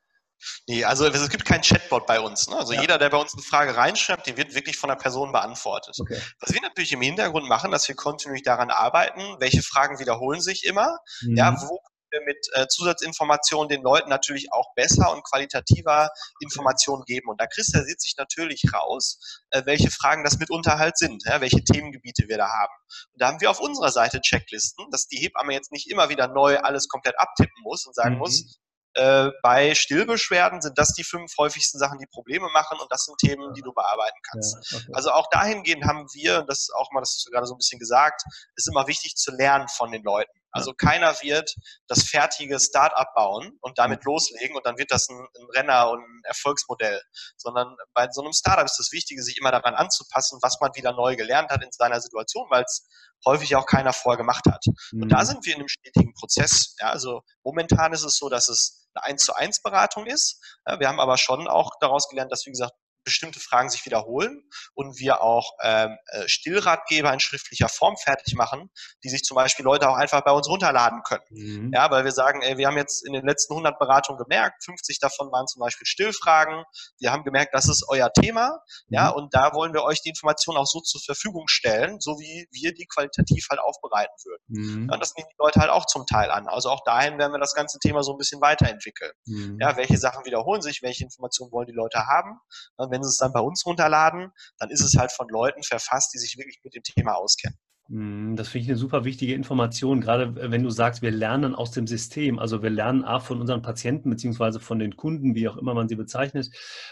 Speaker 2: Nee, also es gibt keinen Chatbot bei uns. Ne? Also ja. jeder, der bei uns eine Frage reinschreibt, die wird wirklich von der Person beantwortet. Okay. Was wir natürlich im Hintergrund machen, dass wir kontinuierlich daran arbeiten, welche Fragen wiederholen sich immer, mhm. ja, wo wir mit äh, Zusatzinformationen den Leuten natürlich auch besser und qualitativer Informationen geben. Und da kristallisiert sich natürlich raus, äh, welche Fragen das mitunter halt sind, ja, welche Themengebiete wir da haben. Und da haben wir auf unserer Seite Checklisten, dass die Hebamme jetzt nicht immer wieder neu alles komplett abtippen muss und sagen mhm. muss, äh, bei Stillbeschwerden sind das die fünf häufigsten Sachen, die Probleme machen und das sind Themen, die du bearbeiten kannst. Ja, okay. Also auch dahingehend haben wir, und das ist auch mal, das gerade so ein bisschen gesagt, ist immer wichtig zu lernen von den Leuten. Also keiner wird das fertige Start-up bauen und damit loslegen und dann wird das ein, ein, Renner und ein Erfolgsmodell. Sondern bei so einem Startup ist das Wichtige, sich immer daran anzupassen, was man wieder neu gelernt hat in seiner Situation, weil es häufig auch keiner vorher gemacht hat. Und da mhm. sind wir in einem stetigen Prozess. Ja, also momentan ist es so, dass es eine 1 zu 1 Beratung ist. Ja, wir haben aber schon auch daraus gelernt, dass, wie gesagt, bestimmte Fragen sich wiederholen und wir auch ähm, äh, Stillratgeber in schriftlicher Form fertig machen, die sich zum Beispiel Leute auch einfach bei uns runterladen können. Mhm. Ja, weil wir sagen, ey, wir haben jetzt in den letzten 100 Beratungen gemerkt, 50 davon waren zum Beispiel Stillfragen. Wir haben gemerkt, das ist euer Thema. Mhm. Ja, und da wollen wir euch die Informationen auch so zur Verfügung stellen, so wie wir die qualitativ halt aufbereiten würden. Mhm. Ja, und das nehmen die Leute halt auch zum Teil an. Also auch dahin werden wir das ganze Thema so ein bisschen weiterentwickeln. Mhm. Ja, welche Sachen wiederholen sich, welche Informationen wollen die Leute haben. Und wenn sie es dann bei uns runterladen, dann ist es halt von Leuten verfasst, die sich wirklich mit dem Thema auskennen.
Speaker 1: Hm, das finde ich eine super wichtige Information, gerade wenn du sagst, wir lernen aus dem System. Also wir lernen A von unseren Patienten beziehungsweise von den Kunden, wie auch immer man sie bezeichnet.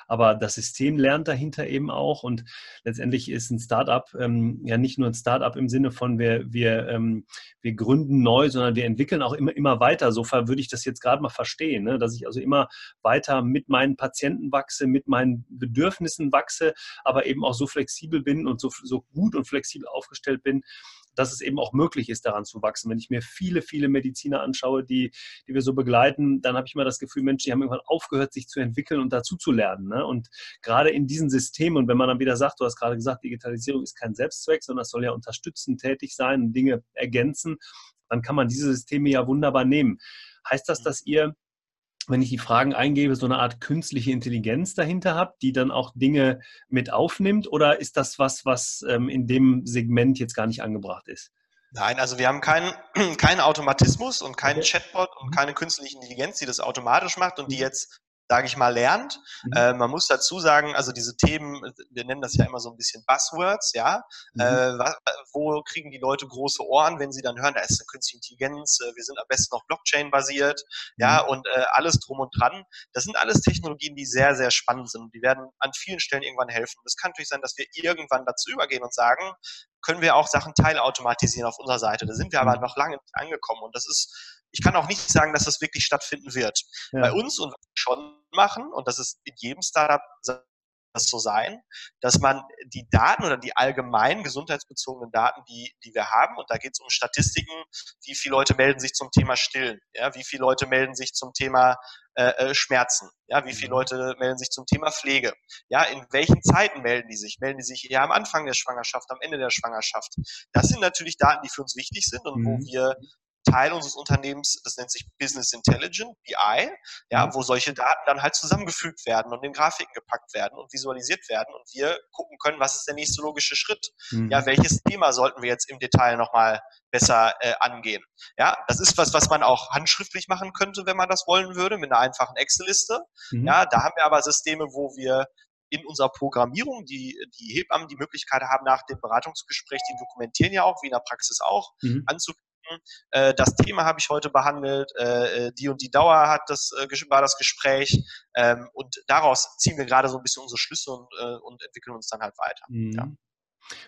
Speaker 1: Aber das System lernt dahinter eben auch. Und letztendlich ist ein Startup ähm, ja nicht nur ein Startup im Sinne von wir, wir, ähm, wir gründen neu, sondern wir entwickeln auch immer, immer weiter. So würde ich das jetzt gerade mal verstehen, ne? dass ich also immer weiter mit meinen Patienten wachse, mit meinen Bedürfnissen wachse, aber eben auch so flexibel bin und so, so gut und flexibel aufgestellt bin, dass es eben auch möglich ist, daran zu wachsen. Wenn ich mir viele, viele Mediziner anschaue, die, die wir so begleiten, dann habe ich immer das Gefühl, Mensch, die haben irgendwann aufgehört, sich zu entwickeln und dazu zu lernen. Ne? Und gerade in diesen Systemen, und wenn man dann wieder sagt, du hast gerade gesagt, Digitalisierung ist kein Selbstzweck, sondern es soll ja unterstützend tätig sein und Dinge ergänzen, dann kann man diese Systeme ja wunderbar nehmen. Heißt das, dass ihr wenn ich die Fragen eingebe, so eine Art künstliche Intelligenz dahinter habe, die dann auch Dinge mit aufnimmt? Oder ist das was, was ähm, in dem Segment jetzt gar nicht angebracht ist?
Speaker 2: Nein, also wir haben keinen [clears throat] keinen Automatismus und keinen. Chatbot und mhm. keine künstliche Intelligenz, die das automatisch macht und die mhm. jetzt sage ich mal, lernt. Mhm. Äh, man muss dazu sagen, also diese Themen, wir nennen das ja immer so ein bisschen Buzzwords, ja. Mhm. Äh, wo kriegen die Leute große Ohren, wenn sie dann hören, da ist eine künstliche Intelligenz, äh, wir sind am besten noch Blockchain-basiert, mhm. ja, und äh, alles drum und dran. Das sind alles Technologien, die sehr, sehr spannend sind. Die werden an vielen Stellen irgendwann helfen. Es kann natürlich sein, dass wir irgendwann dazu übergehen und sagen, können wir auch Sachen teilautomatisieren auf unserer Seite. Da sind wir aber mhm. noch lange nicht angekommen. Und das ist, ich kann auch nicht sagen, dass das wirklich stattfinden wird. Ja. Bei uns und schon machen, und das ist in jedem Startup das so sein, dass man die Daten oder die allgemein gesundheitsbezogenen Daten, die, die wir haben, und da geht es um Statistiken, wie viele Leute melden sich zum Thema Stillen, ja, wie viele Leute melden sich zum Thema äh, äh Schmerzen, ja, wie viele mhm. Leute melden sich zum Thema Pflege, ja, in welchen Zeiten melden die sich? Melden die sich eher am Anfang der Schwangerschaft, am Ende der Schwangerschaft? Das sind natürlich Daten, die für uns wichtig sind und mhm. wo wir Teil unseres Unternehmens, das nennt sich Business Intelligence, BI, ja, mhm. wo solche Daten dann halt zusammengefügt werden und in Grafiken gepackt werden und visualisiert werden und wir gucken können, was ist der nächste logische Schritt? Mhm. Ja, welches Thema sollten wir jetzt im Detail nochmal besser äh, angehen? Ja, das ist was, was man auch handschriftlich machen könnte, wenn man das wollen würde, mit einer einfachen Excel-Liste. Mhm. Ja, da haben wir aber Systeme, wo wir in unserer Programmierung die, die Hebammen die Möglichkeit haben, nach dem Beratungsgespräch, die dokumentieren ja auch, wie in der Praxis auch, mhm. anzuklicken äh, das Thema habe ich heute behandelt, äh, äh, die und die Dauer hat das, war das Gespräch ähm, und daraus ziehen wir gerade so ein bisschen unsere Schlüsse und, und entwickeln uns dann halt weiter. Mhm. Ja.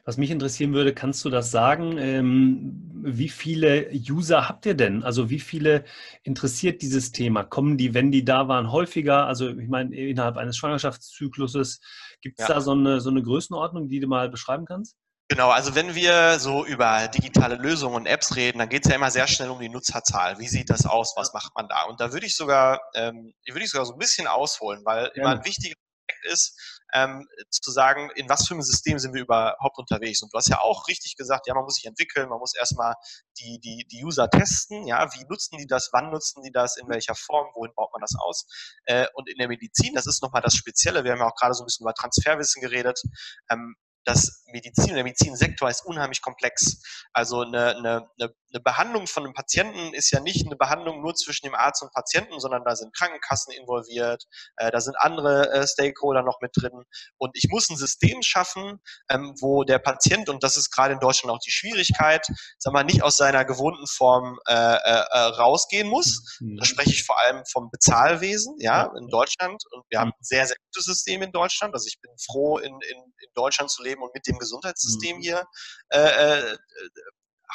Speaker 1: Was mich interessieren würde, kannst du das sagen? Ähm, wie viele User habt ihr denn? Also wie viele interessiert dieses Thema? Kommen die, wenn die da waren, häufiger? Also ich meine, innerhalb eines Schwangerschaftszykluses, gibt es ja. da so eine, so eine Größenordnung, die du mal beschreiben kannst?
Speaker 2: Genau, also wenn wir so über digitale Lösungen und Apps reden, dann geht es ja immer sehr schnell um die Nutzerzahl. Wie sieht das aus? Was macht man da? Und da würde ich sogar, ähm, würde ich sogar so ein bisschen ausholen, weil ja. immer ein wichtiger Aspekt ist, ähm, zu sagen, in was für einem System sind wir überhaupt unterwegs. Und du hast ja auch richtig gesagt, ja, man muss sich entwickeln, man muss erstmal die, die, die User testen, ja, wie nutzen die das, wann nutzen die das, in welcher Form, wohin baut man das aus. Äh, und in der Medizin, das ist nochmal das Spezielle, wir haben ja auch gerade so ein bisschen über Transferwissen geredet, ähm, das Medizin, der Medizinsektor ist unheimlich komplex. Also eine, eine, eine Behandlung von einem Patienten ist ja nicht eine Behandlung nur zwischen dem Arzt und Patienten, sondern da sind Krankenkassen involviert, äh, da sind andere äh, Stakeholder noch mit drin. Und ich muss ein System schaffen, ähm, wo der Patient, und das ist gerade in Deutschland auch die Schwierigkeit, sag mal, nicht aus seiner gewohnten Form äh, äh, äh rausgehen muss. Mhm. Da spreche ich vor allem vom Bezahlwesen, ja, in Deutschland. Und wir haben ein sehr, sehr gutes System in Deutschland. Also ich bin froh, in, in, in Deutschland zu leben und mit dem Gesundheitssystem mhm. hier äh, äh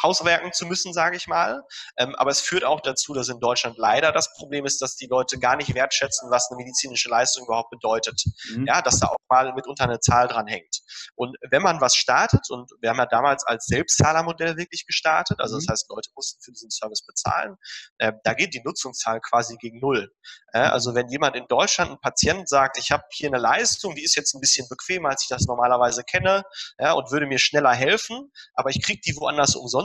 Speaker 2: Hauswerken zu müssen, sage ich mal. Ähm, aber es führt auch dazu, dass in Deutschland leider das Problem ist, dass die Leute gar nicht wertschätzen, was eine medizinische Leistung überhaupt bedeutet. Mhm. Ja, dass da auch mal mitunter eine Zahl dran hängt. Und wenn man was startet, und wir haben ja damals als Selbstzahlermodell wirklich gestartet, also das mhm. heißt, Leute mussten für diesen Service bezahlen, äh, da geht die Nutzungszahl quasi gegen null. Äh, also wenn jemand in Deutschland, ein Patient sagt, ich habe hier eine Leistung, die ist jetzt ein bisschen bequemer, als ich das normalerweise kenne, ja, und würde mir schneller helfen, aber ich kriege die woanders umsonst,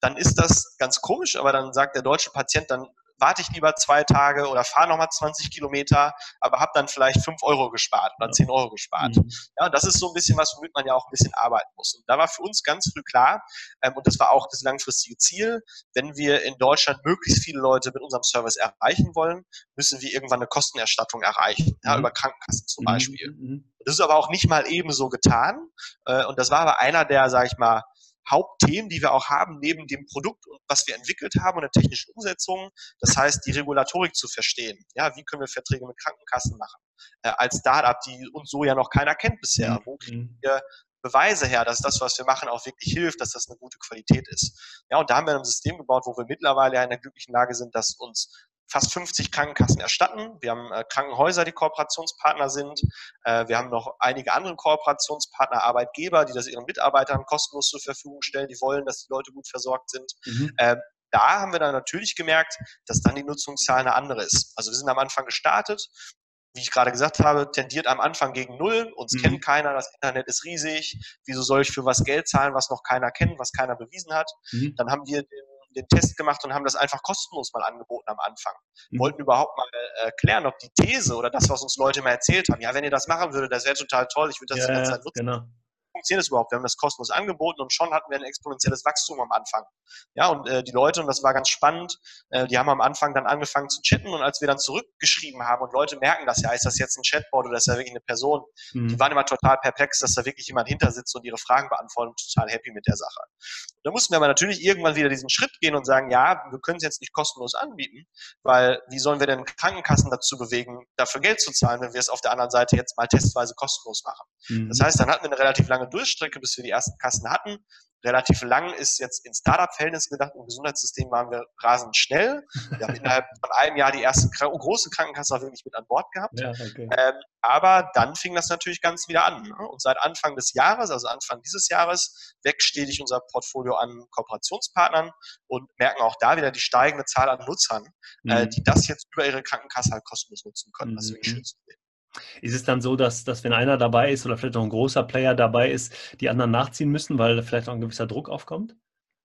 Speaker 2: dann ist das ganz komisch, aber dann sagt der deutsche Patient, dann warte ich lieber zwei Tage oder fahre nochmal 20 Kilometer, aber habe dann vielleicht 5 Euro gespart oder 10 Euro gespart. Mhm. Ja, das ist so ein bisschen was, womit man ja auch ein bisschen arbeiten muss. Und da war für uns ganz früh klar, ähm, und das war auch das langfristige Ziel, wenn wir in Deutschland möglichst viele Leute mit unserem Service erreichen wollen, müssen wir irgendwann eine Kostenerstattung erreichen, ja, mhm. über Krankenkassen zum mhm. Beispiel. Mhm. Das ist aber auch nicht mal ebenso getan. Äh, und das war aber einer der, sage ich mal, Hauptthemen, die wir auch haben, neben dem Produkt, was wir entwickelt haben und der technischen Umsetzung. Das heißt, die Regulatorik zu verstehen. Ja, wie können wir Verträge mit Krankenkassen machen? Äh, als Startup, die uns so ja noch keiner kennt bisher. Mhm. Wo kriegen wir Beweise her, dass das, was wir machen, auch wirklich hilft, dass das eine gute Qualität ist. Ja, und da haben wir ein System gebaut, wo wir mittlerweile in der glücklichen Lage sind, dass uns fast 50 Krankenkassen erstatten. Wir haben äh, Krankenhäuser, die Kooperationspartner sind. Äh, wir haben noch einige andere Kooperationspartner, Arbeitgeber, die das ihren Mitarbeitern kostenlos zur Verfügung stellen. Die wollen, dass die Leute gut versorgt sind. Mhm. Äh, da haben wir dann natürlich gemerkt, dass dann die Nutzungszahl eine andere ist. Also wir sind am Anfang gestartet. Wie ich gerade gesagt habe, tendiert am Anfang gegen Null. Uns mhm. kennt keiner, das Internet ist riesig. Wieso soll ich für was Geld zahlen, was noch keiner kennt, was keiner bewiesen hat? Mhm. Dann haben wir den den Test gemacht und haben das einfach kostenlos mal angeboten am Anfang. Mhm. Wollten überhaupt mal äh, klären, ob die These oder das, was uns Leute mal erzählt haben, ja, wenn ihr das machen würdet, das wäre total toll, ich würde das ja, die ganze Zeit nutzen. Genau funktioniert das überhaupt? Wir haben das kostenlos angeboten und schon hatten wir ein exponentielles Wachstum am Anfang. Ja, und äh, die Leute, und das war ganz spannend, äh, die haben am Anfang dann angefangen zu chatten und als wir dann zurückgeschrieben haben und Leute merken das ja, ist das jetzt ein Chatbot oder ist das wirklich eine Person, mhm. die waren immer total perplex, dass da wirklich jemand hinter sitzt und ihre Fragen beantwortet und total happy mit der Sache. Da mussten wir aber natürlich irgendwann wieder diesen Schritt gehen und sagen, ja, wir können es jetzt nicht kostenlos anbieten, weil wie sollen wir denn Krankenkassen dazu bewegen, dafür Geld zu zahlen, wenn wir es auf der anderen Seite jetzt mal testweise kostenlos machen. Mhm. Das heißt, dann hatten wir eine relativ lange Durchstrecke, bis wir die ersten Kassen hatten relativ lang ist jetzt in Startup-Verhältnissen gedacht. Im Gesundheitssystem waren wir rasend schnell. Wir haben innerhalb von einem Jahr die erste große Krankenkasse auch wirklich mit an Bord gehabt. Ja, okay. ähm, aber dann fing das natürlich ganz wieder an. Ne? Und seit Anfang des Jahres, also Anfang dieses Jahres, wächst stetig unser Portfolio an Kooperationspartnern und merken auch da wieder die steigende Zahl an Nutzern, äh, mhm. äh, die das jetzt über ihre Krankenkasse halt kostenlos nutzen können. Mhm. Das ist wirklich schön zu sehen.
Speaker 1: Ist es dann so, dass, dass wenn einer dabei ist oder vielleicht noch ein großer Player dabei ist, die anderen nachziehen müssen, weil vielleicht auch ein gewisser Druck aufkommt?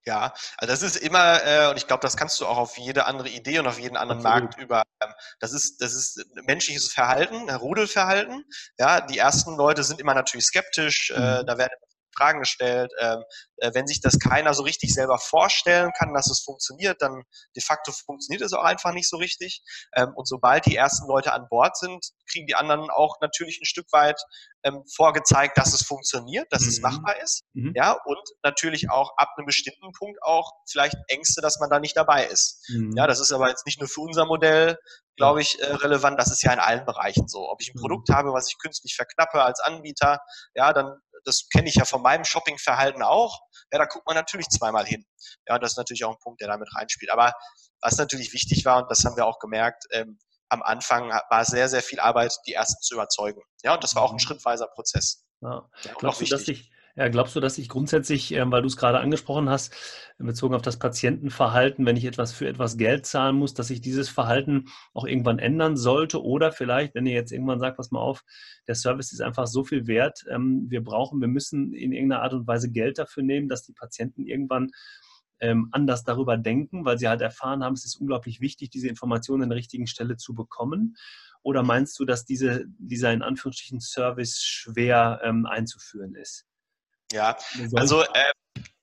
Speaker 2: Ja, also das ist immer, äh, und ich glaube, das kannst du auch auf jede andere Idee und auf jeden anderen Absolut. Markt über, ähm, das ist, das ist menschliches Verhalten, Rudelverhalten. Ja, die ersten Leute sind immer natürlich skeptisch, äh, mhm. äh, da werden Fragen gestellt. Ähm, äh, wenn sich das keiner so richtig selber vorstellen kann, dass es funktioniert, dann de facto funktioniert es auch einfach nicht so richtig. Ähm, und sobald die ersten Leute an Bord sind, kriegen die anderen auch natürlich ein Stück weit ähm, vorgezeigt, dass es funktioniert, dass mhm. es machbar ist. Mhm. Ja, und natürlich auch ab einem bestimmten Punkt auch vielleicht Ängste, dass man da nicht dabei ist. Mhm. Ja, das ist aber jetzt nicht nur für unser Modell, glaube ich, äh, relevant. Das ist ja in allen Bereichen so. Ob ich ein mhm. Produkt habe, was ich künstlich verknappe als Anbieter, ja, dann das kenne ich ja von meinem Shoppingverhalten auch. Ja, da guckt man natürlich zweimal hin. Ja, und das ist natürlich auch ein Punkt, der damit reinspielt. Aber was natürlich wichtig war, und das haben wir auch gemerkt, ähm, am Anfang war sehr, sehr viel Arbeit, die ersten zu überzeugen. Ja, und das war auch ein mhm. schrittweiser Prozess.
Speaker 1: Ja. Glaubst du, dass sich ja, glaubst du, dass ich grundsätzlich, ähm, weil du es gerade angesprochen hast, bezogen auf das Patientenverhalten, wenn ich etwas für etwas Geld zahlen muss, dass sich dieses Verhalten auch irgendwann ändern sollte? Oder vielleicht, wenn ihr jetzt irgendwann sagt, pass mal auf, der Service ist einfach so viel wert, ähm, wir brauchen, wir müssen in irgendeiner Art und Weise Geld dafür nehmen, dass die Patienten irgendwann ähm, anders darüber denken, weil sie halt erfahren haben, es ist unglaublich wichtig, diese Informationen an der richtigen Stelle zu bekommen? Oder meinst du, dass diese, dieser in Anführungsstrichen Service schwer einzuführen ist?
Speaker 2: Ja, also äh,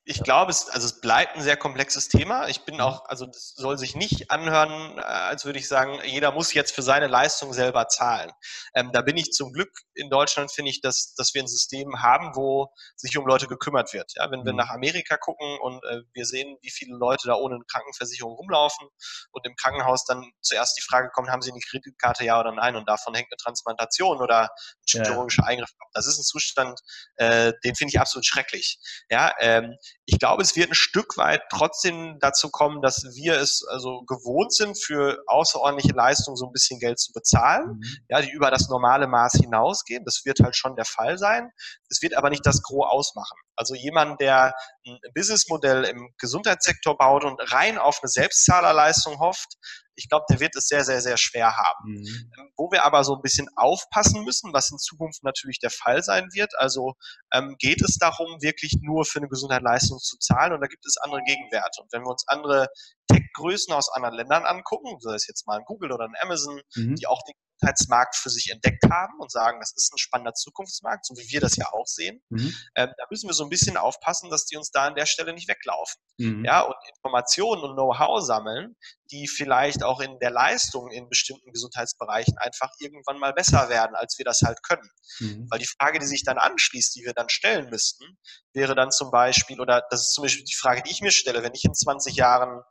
Speaker 2: ich glaube, es, also es bleibt ein sehr komplexes Thema. Ich bin mhm. auch, also das soll sich nicht anhören, äh, als würde ich sagen, jeder muss jetzt für seine Leistung selber zahlen. Ähm, da bin ich zum Glück in Deutschland, finde ich, dass, dass wir ein System haben, wo sich um Leute gekümmert wird. Ja, wenn wir mhm. nach Amerika gucken und äh, wir sehen, wie viele Leute da ohne eine Krankenversicherung rumlaufen und im Krankenhaus dann zuerst die Frage kommt, haben sie eine Kreditkarte, ja oder nein? Und davon hängt eine Transplantation oder ein chirurgischer. Eingriff ab. Das ist ein Zustand, äh, den finde ich absolut schrecklich. Ja, ähm, ich glaube, es wird ein Stück weit trotzdem dazu kommen, dass wir es also gewohnt sind, für außerordentliche Leistungen so ein bisschen Geld zu bezahlen, mhm. ja, die über das normale Maß hinausgehen. Das wird halt schon der Fall sein. Es wird aber nicht das Gros ausmachen. Also jemand, der ein Businessmodell im Gesundheitssektor baut und rein auf eine Selbstzahlerleistung hofft, ich glaube, der wird es sehr, sehr, sehr schwer haben. Mhm. Ähm, wo wir aber so ein bisschen aufpassen müssen, was in Zukunft natürlich der Fall sein wird. Also ähm, geht es darum, wirklich nur für eine Gesundheitsleistung zu zahlen und da gibt es andere Gegenwerte. Und wenn wir uns andere Tech-Größen aus anderen Ländern angucken, sei es jetzt mal ein Google oder ein Amazon, mhm. die auch den Gesundheitsmarkt für sich entdeckt haben und sagen, das ist ein spannender Zukunftsmarkt, so wie wir das ja auch sehen. Mhm. Ähm, da müssen wir so ein bisschen aufpassen, dass die uns da an der Stelle nicht weglaufen. Mhm. Ja, und Informationen und Know-how sammeln, die vielleicht auch in der Leistung in bestimmten Gesundheitsbereichen einfach irgendwann mal besser werden, als wir das halt können. Mhm. Weil die Frage, die sich dann anschließt, die wir dann stellen müssten, wäre dann zum Beispiel, oder das ist zum Beispiel die Frage, die ich mir stelle, wenn ich in 20 Jahren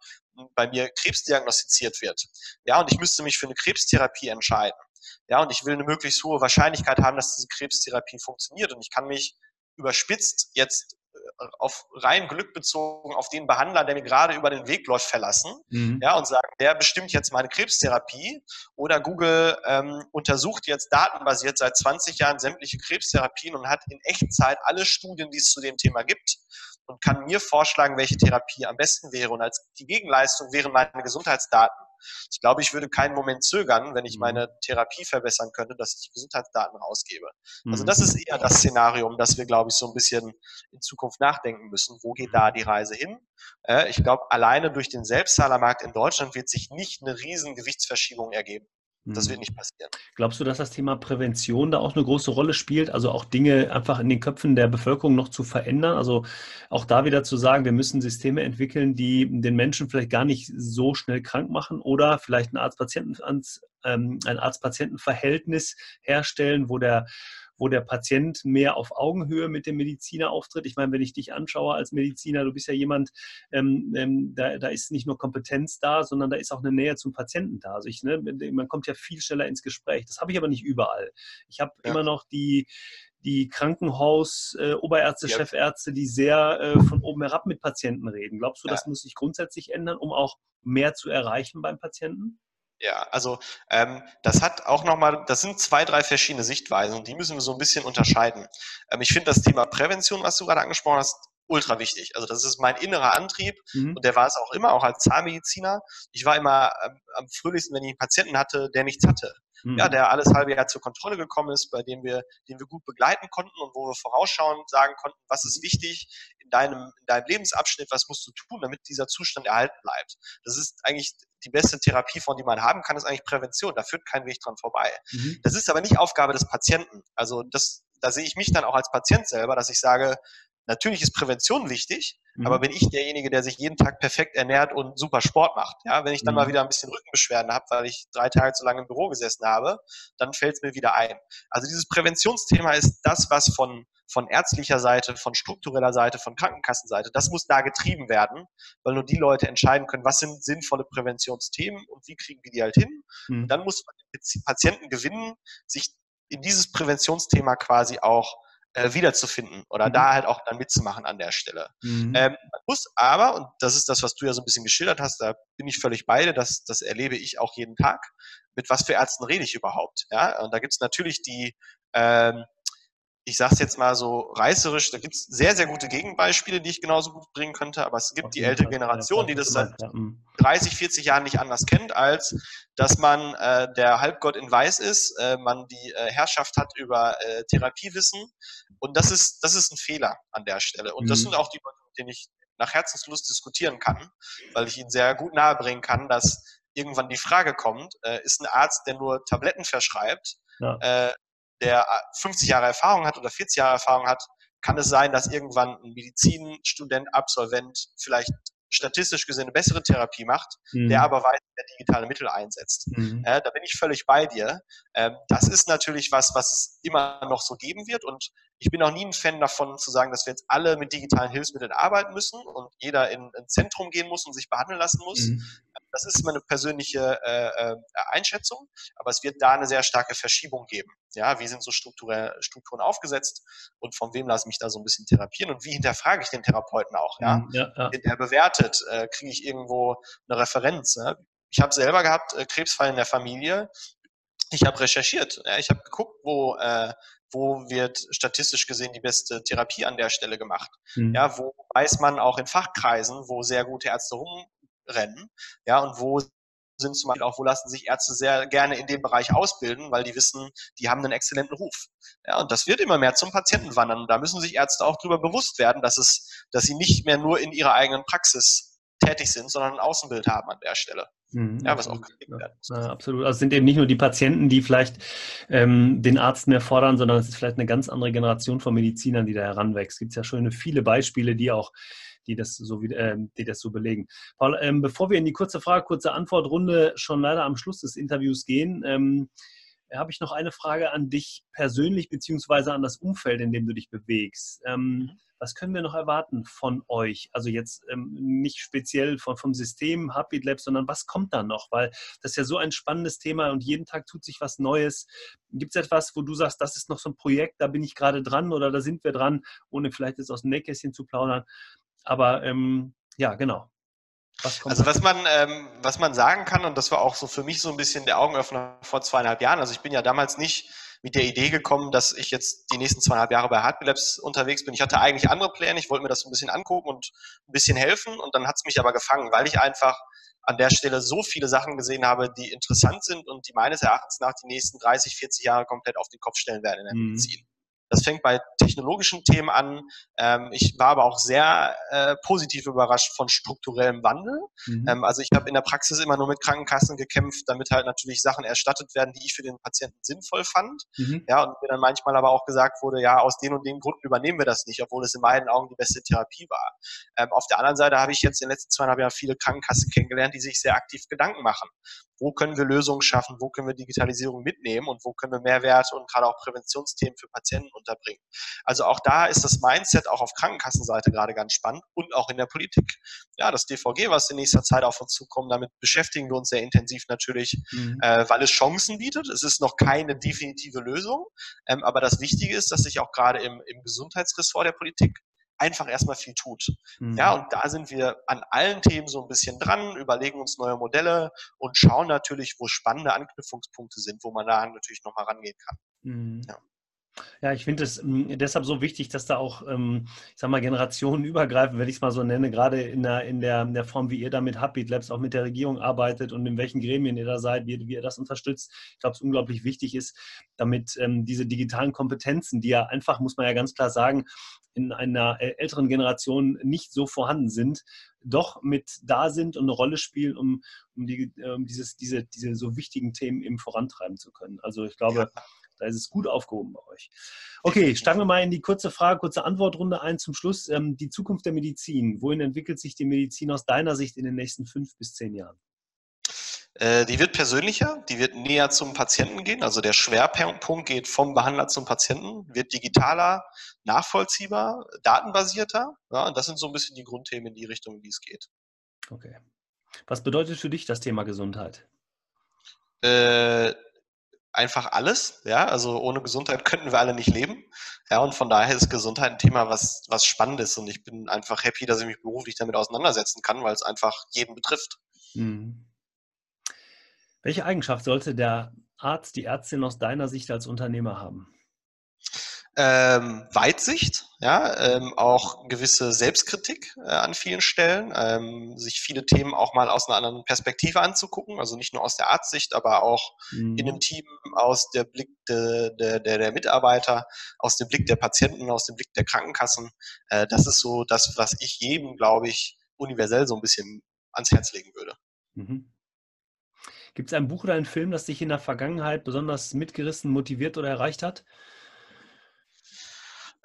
Speaker 2: bei mir Krebs diagnostiziert wird. Ja, und ich müsste mich für eine Krebstherapie entscheiden. Ja, und ich will eine möglichst hohe Wahrscheinlichkeit haben, dass diese Krebstherapie funktioniert. Und ich kann mich überspitzt jetzt auf rein Glück bezogen auf den Behandler, der mir gerade über den Weg läuft, verlassen mhm. ja, und sagen, der bestimmt jetzt meine Krebstherapie oder Google ähm, untersucht jetzt datenbasiert seit 20 Jahren sämtliche Krebstherapien und hat in Echtzeit alle Studien, die es zu dem Thema gibt und kann mir vorschlagen, welche Therapie am besten wäre. Und als die Gegenleistung wären meine Gesundheitsdaten. Ich glaube, ich würde keinen Moment zögern, wenn ich mhm. meine Therapie verbessern könnte, dass ich die Gesundheitsdaten rausgebe. Also mhm. das ist eher das Szenario, um das wir, glaube ich, so ein bisschen in Zukunft nachdenken müssen. Wo geht da die Reise hin? Äh, ich glaube, alleine durch den Selbstzahlermarkt in Deutschland wird sich nicht eine riesen Gewichtsverschiebung ergeben. Das wird mhm. nicht passieren.
Speaker 1: Glaubst du, dass das Thema Prävention da auch eine große Rolle spielt? Also auch Dinge einfach in den Köpfen der Bevölkerung noch zu verändern? Also auch da wieder zu sagen, wir müssen Systeme entwickeln, die den Menschen vielleicht gar nicht so schnell krank machen oder vielleicht ein ähm, Arzt-Patienten-Verhältnis herstellen, wo der wo der Patient mehr auf Augenhöhe mit dem Mediziner auftritt. Ich meine, wenn ich dich anschaue als Mediziner, du bist ja jemand, ähm, ähm, da, da ist nicht nur Kompetenz da, sondern da ist auch eine Nähe zum Patienten da. Also ich, ne, man kommt ja viel schneller ins Gespräch. Das habe ich aber nicht überall. Ich habe ja. immer noch die, die Krankenhaus, äh, Oberärzte, ja. Chefärzte, die sehr äh, von oben herab mit Patienten reden. Glaubst du, ja. das muss sich grundsätzlich ändern, um auch mehr zu erreichen beim Patienten?
Speaker 2: Ja, also ähm, das hat auch nochmal, das sind zwei, drei verschiedene Sichtweisen und die müssen wir so ein bisschen unterscheiden. Ähm, ich finde das Thema Prävention, was du gerade angesprochen hast, ultra wichtig. Also das ist mein innerer Antrieb mhm. und der war es auch immer, auch als Zahnmediziner. Ich war immer ähm, am fröhlichsten, wenn ich einen Patienten hatte, der nichts hatte mhm. ja, der alles halbe Jahr zur Kontrolle gekommen ist, bei dem wir, den wir gut begleiten konnten und wo wir vorausschauend sagen konnten, was ist wichtig in deinem, in deinem Lebensabschnitt, was musst du tun, damit dieser Zustand erhalten bleibt. Das ist eigentlich die beste Therapie, von die man haben kann, ist eigentlich Prävention. Da führt kein Weg dran vorbei. Mhm. Das ist aber nicht Aufgabe des Patienten. Also das, da sehe ich mich dann auch als Patient selber, dass ich sage, Natürlich ist Prävention wichtig, mhm. aber bin ich derjenige, der sich jeden Tag perfekt ernährt und super Sport macht. Ja, wenn ich dann mhm. mal wieder ein bisschen Rückenbeschwerden habe, weil ich drei Tage zu lange im Büro gesessen habe, dann fällt es mir wieder ein. Also dieses Präventionsthema ist das, was von von ärztlicher Seite, von struktureller Seite, von Krankenkassenseite, das muss da getrieben werden, weil nur die Leute entscheiden können, was sind sinnvolle Präventionsthemen und wie kriegen wir die halt hin. Mhm. Dann muss man den Patienten gewinnen, sich in dieses Präventionsthema quasi auch äh, wiederzufinden oder mhm. da halt auch dann mitzumachen an der Stelle. Mhm. Ähm, man muss aber, und das ist das, was du ja so ein bisschen geschildert hast, da bin ich völlig beide, das, das erlebe ich auch jeden Tag. Mit was für Ärzten rede ich überhaupt? Ja, und da gibt es natürlich die, ähm, ich sage es jetzt mal so reißerisch, da gibt es sehr, sehr gute Gegenbeispiele, die ich genauso gut bringen könnte, aber es gibt die ältere Generation, die das seit 30, 40 Jahren nicht anders kennt, als dass man äh, der Halbgott in Weiß ist, äh, man die äh, Herrschaft hat über äh, Therapiewissen und das ist, das ist ein Fehler an der Stelle. Und das mhm. sind auch die Leute, mit denen ich nach Herzenslust diskutieren kann, weil ich ihnen sehr gut nahebringen kann, dass irgendwann die Frage kommt, äh, ist ein Arzt, der nur Tabletten verschreibt, ja. äh, der 50 äh, Jahre Erfahrung hat oder 40 Jahre Erfahrung hat, kann es sein, dass irgendwann ein Medizinstudent, Absolvent vielleicht statistisch gesehen eine bessere Therapie macht, mhm. der aber weiter digitale Mittel einsetzt. Mhm. Äh, da bin ich völlig bei dir. Ähm, das ist natürlich was, was es immer noch so geben wird und ich bin auch nie ein Fan davon zu sagen, dass wir jetzt alle mit digitalen Hilfsmitteln arbeiten müssen und jeder in ein Zentrum gehen muss und sich behandeln lassen muss. Mhm. Das ist meine persönliche äh, äh, Einschätzung, aber es wird da eine sehr starke Verschiebung geben. Ja, wie sind so Strukturen aufgesetzt und von wem lasse ich mich da so ein bisschen therapieren und wie hinterfrage ich den Therapeuten auch, ja? Mhm, ja, ja. Der bewertet, äh, kriege ich irgendwo eine Referenz. Ne? Ich habe selber gehabt, äh, Krebsfall in der Familie. Ich habe recherchiert, ja? ich habe geguckt, wo äh, wo wird statistisch gesehen die beste Therapie an der Stelle gemacht? Mhm. Ja, wo weiß man auch in Fachkreisen, wo sehr gute Ärzte rumrennen, ja, und wo sind zum Beispiel auch, wo lassen sich Ärzte sehr gerne in dem Bereich ausbilden, weil die wissen, die haben einen exzellenten Ruf. Ja, und das wird immer mehr zum Patienten wandern. Und da müssen sich Ärzte auch darüber bewusst werden, dass es, dass sie nicht mehr nur in ihrer eigenen Praxis tätig sind, sondern ein Außenbild haben an der Stelle.
Speaker 1: Mhm, ja, was auch ja, werden muss. Ja, absolut. Also es sind eben nicht nur die Patienten, die vielleicht ähm, den Arzt mehr fordern, sondern es ist vielleicht eine ganz andere Generation von Medizinern, die da heranwächst. Es gibt ja schon viele Beispiele, die auch die das so, äh, die das so belegen. Paul, ähm, bevor wir in die kurze Frage, kurze Antwortrunde schon leider am Schluss des Interviews gehen, ähm, habe ich noch eine Frage an dich persönlich beziehungsweise an das Umfeld, in dem du dich bewegst. Ähm, mhm. was können wir noch erwarten von euch? Also jetzt ähm, nicht speziell von, vom System Heartbeat Labs, sondern was kommt da noch? Weil das ist ja so ein spannendes Thema und jeden Tag tut sich was Neues. Gibt es etwas, wo du sagst, das ist noch so ein Projekt, da bin ich gerade dran oder da sind wir dran, ohne vielleicht jetzt aus dem Nähkästchen zu plaudern? Aber ähm, ja, genau.
Speaker 2: Was also was man, ähm, was man sagen kann, und das war auch so für mich so ein bisschen der Augenöffner vor zweieinhalb Jahren. Also ich bin ja damals nicht mit der Idee gekommen, dass ich jetzt die nächsten zweieinhalb Jahre bei Heartbeat Labs unterwegs bin. Ich hatte eigentlich andere Pläne, ich wollte mir das so ein bisschen angucken und ein bisschen helfen und dann hat es mich aber gefangen, weil ich einfach an der Stelle so viele Sachen gesehen habe, die interessant sind und die meines Erachtens nach die nächsten 30, 40 Jahre komplett auf den Kopf stellen werden in der mhm. Medizin. Das fängt bei technologischen Themen an. Ähm, ich war aber auch sehr äh, positiv überrascht von strukturellem Wandel. Mhm. Ähm, also ich habe in der Praxis immer nur mit Krankenkassen gekämpft, damit halt natürlich Sachen erstattet werden, die ich für den Patienten sinnvoll fand. Mhm. Ja, und mir dann manchmal aber auch gesagt wurde, ja, aus den und den Gründen übernehmen wir das nicht, obwohl es in meinen Augen die beste Therapie war. Ähm, auf der anderen Seite habe ich jetzt in den letzten zweieinhalb Jahren viele Krankenkassen kennengelernt, die sich sehr aktiv Gedanken machen wo können wir Lösungen schaffen, wo können wir Digitalisierung mitnehmen und wo können wir Mehrwerte und gerade auch Präventionsthemen für Patienten unterbringen. Also auch da ist das Mindset auch auf Krankenkassenseite gerade ganz spannend und auch in der Politik. Ja, das DVG, was in nächster Zeit auf uns zukommt, damit beschäftigen wir uns sehr intensiv natürlich, mhm. äh, weil es Chancen bietet. Es ist noch keine definitive Lösung, ähm, aber das Wichtige ist, dass sich auch gerade im, im Gesundheitsressort der Politik einfach erstmal viel tut. Mhm. Ja, und da sind wir an allen Themen so ein bisschen dran, überlegen uns neue Modelle und schauen natürlich, wo spannende Anknüpfungspunkte sind, wo man da natürlich nochmal rangehen kann. Mhm.
Speaker 1: Ja. Ja, ich finde es ähm, deshalb so wichtig, dass da auch, ähm, ich sag mal, Generationen übergreifen, wenn ich es mal so nenne, gerade in der, in, der, in der Form, wie ihr da mit Heartbeat Labs auch mit der Regierung arbeitet und in welchen Gremien ihr da seid, wie, wie ihr das unterstützt. Ich glaube, es unglaublich wichtig ist, damit ähm, diese digitalen Kompetenzen, die ja einfach, muss man ja ganz klar sagen, in einer älteren Generation nicht so vorhanden sind, doch mit da sind und eine Rolle spielen, um, um, die, um dieses, diese, diese so wichtigen Themen eben vorantreiben zu können. Also ich glaube, ja da ist es gut aufgehoben bei euch. Okay, steigen wir mal in die kurze Frage, kurze Antwortrunde ein zum Schluss. Ähm, die Zukunft der Medizin. Wohin entwickelt sich die Medizin aus deiner Sicht in den nächsten fünf bis zehn Jahren?
Speaker 2: Äh, die wird persönlicher, die wird näher zum Patienten gehen. Also der Schwerpunkt geht vom Behandler zum Patienten, wird digitaler, nachvollziehbar, datenbasierter. Ja, und das sind so ein bisschen die Grundthemen in die Richtung, in die es geht.
Speaker 1: Okay. Was bedeutet für dich das Thema Gesundheit?
Speaker 2: Äh, einfach alles. Ja, also ohne Gesundheit könnten wir alle nicht leben. Ja, und von daher ist Gesundheit ein Thema, was, was spannend ist. Und ich bin einfach happy, dass ich mich beruflich damit auseinandersetzen kann, weil es einfach jeden betrifft. Mhm.
Speaker 1: Welche Eigenschaft sollte der Arzt, die Ärztin aus deiner Sicht als Unternehmer haben?
Speaker 2: Ähm, Weitsicht, ja, ähm, auch gewisse Selbstkritik äh, an vielen Stellen, ähm, sich viele Themen auch mal aus einer anderen Perspektive anzugucken, also nicht nur aus der Arztsicht, aber auch mhm. in einem Team aus der Blick de, de, de, der Mitarbeiter, aus dem Blick der Patienten, aus dem Blick der Krankenkassen. Äh, das ist so das, was ich jedem, glaube ich, universell so ein bisschen ans Herz legen würde. Mhm.
Speaker 1: Gibt es ein Buch oder einen Film, das dich in der Vergangenheit besonders mitgerissen, motiviert oder erreicht hat?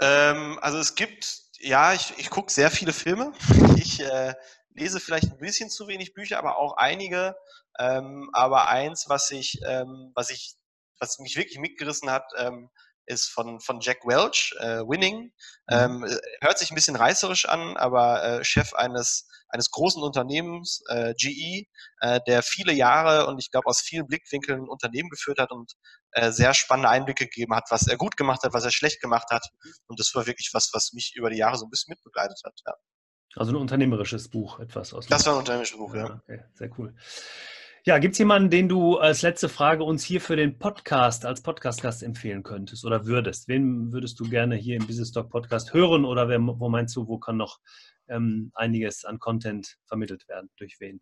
Speaker 2: Ähm, also es gibt, ja, ich, ich gucke sehr viele Filme. [laughs] Ich äh, lese vielleicht ein bisschen zu wenig Bücher, aber auch einige. Ähm, aber eins, was ich, ähm, was ich, was mich wirklich mitgerissen hat, ähm, ist von, von Jack Welch, äh, Winning. Mhm. Ähm, hört sich ein bisschen reißerisch an, aber äh, Chef eines, eines großen Unternehmens, äh, GE, äh, der viele Jahre und ich glaube aus vielen Blickwinkeln ein Unternehmen geführt hat und äh, sehr spannende Einblicke gegeben hat, was er gut gemacht hat, was er schlecht gemacht hat. Und das war wirklich was, was mich über die Jahre so ein bisschen mitbegleitet hat. Ja.
Speaker 1: Also ein unternehmerisches Buch, etwas
Speaker 2: aus. Das war ein unternehmerisches Buch, ja.
Speaker 1: ja. Okay, sehr cool. Ja, gibt es jemanden, den du als letzte Frage uns hier für den Podcast als Podcast-Gast empfehlen könntest oder würdest? Wen würdest du gerne hier im Business Talk Podcast hören oder wer, wo meinst du, wo kann noch ähm, einiges an Content vermittelt werden? Durch wen?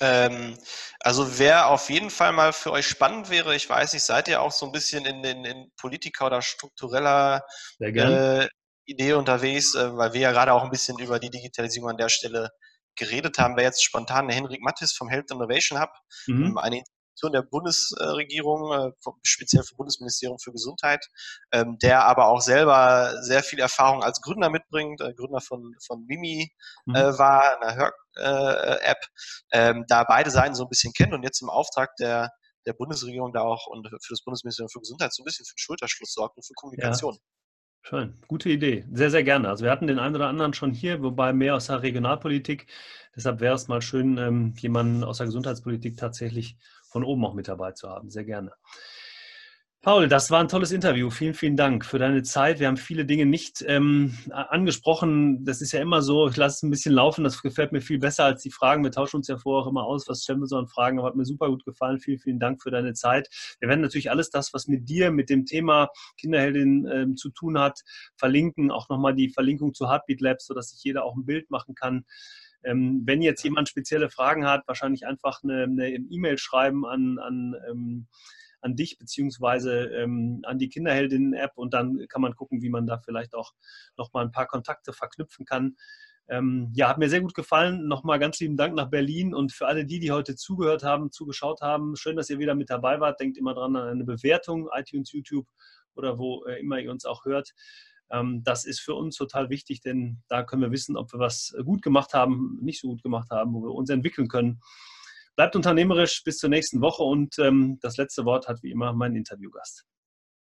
Speaker 2: Ähm, also wer auf jeden Fall mal für euch spannend wäre, ich weiß nicht, seid ihr auch so ein bisschen in, in, in Politiker oder struktureller äh, Idee unterwegs, äh, weil wir ja gerade auch ein bisschen über die Digitalisierung an der Stelle geredet haben, wäre jetzt spontan der Henrik Mattis vom Health Innovation Hub, mhm. Ähm, eine Institution der Bundesregierung, äh, speziell vom Bundesministerium für Gesundheit, ähm, der aber auch selber sehr viel Erfahrung als Gründer mitbringt, äh, Gründer von, von Mimi mhm. Äh, war, einer Hör-App, ähm, da beide Seiten so ein bisschen kennt und jetzt im Auftrag der der Bundesregierung da auch und für das Bundesministerium für Gesundheit so ein bisschen für den Schulterschluss sorgt und für Kommunikation. Ja.
Speaker 1: Schön, gute Idee. Sehr, sehr gerne. Also wir hatten den einen oder anderen schon hier, wobei mehr aus der Regionalpolitik. Deshalb wäre es mal schön, ähm, jemanden aus der Gesundheitspolitik tatsächlich von oben auch mit dabei zu haben. Sehr gerne. Paul, das war ein tolles Interview. Vielen, vielen Dank für deine Zeit. Wir haben viele Dinge nicht ähm, angesprochen. Das ist ja immer so, ich lasse es ein bisschen laufen. Das gefällt mir viel besser als die Fragen. Wir tauschen uns ja vorher auch immer aus. Was stellen wir so an Fragen? Aber hat mir super gut gefallen. Vielen, vielen Dank für deine Zeit. Wir werden natürlich alles das, was mit dir, mit dem Thema Kinderheldin ähm, zu tun hat, verlinken. Auch nochmal die Verlinkung zu Heartbeat Labs, sodass sich jeder auch ein Bild machen kann. Ähm, wenn jetzt jemand spezielle Fragen hat, wahrscheinlich einfach eine E-Mail e schreiben an, an ähm, an dich beziehungsweise ähm, an die Kinderheldinnen-App und dann kann man gucken, wie man da vielleicht auch nochmal ein paar Kontakte verknüpfen kann. Ähm, ja, hat mir sehr gut gefallen. Nochmal ganz lieben Dank nach Berlin und für alle die, die heute zugehört haben, zugeschaut haben. Schön, dass ihr wieder mit dabei wart. Denkt immer dran an eine Bewertung, iTunes, YouTube oder wo äh, immer ihr uns auch hört. Ähm, das ist für uns total wichtig, denn da können wir wissen, ob wir was gut gemacht haben, nicht so gut gemacht haben, wo wir uns entwickeln können. Bleibt unternehmerisch bis zur nächsten Woche und ähm, das letzte Wort hat wie immer mein Interviewgast.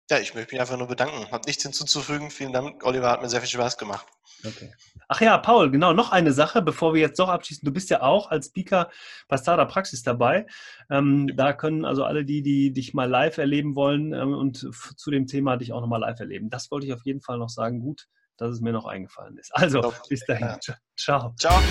Speaker 2: Ja, ich möchte mich einfach nur bedanken. Hat nichts hinzuzufügen. Vielen Dank, Oliver, hat mir sehr viel Spaß gemacht.
Speaker 1: Okay. Ach ja, Paul, genau, noch eine Sache, bevor wir jetzt doch abschließen. Du bist ja auch als Speaker bei Startup Praxis dabei. Ähm, da können also alle die, die dich mal live erleben wollen ähm, und zu dem Thema dich auch nochmal live erleben. Das wollte ich auf jeden Fall noch sagen. Gut, dass es mir noch eingefallen ist. Also, bis dahin. Ja. Ciao. Ciao.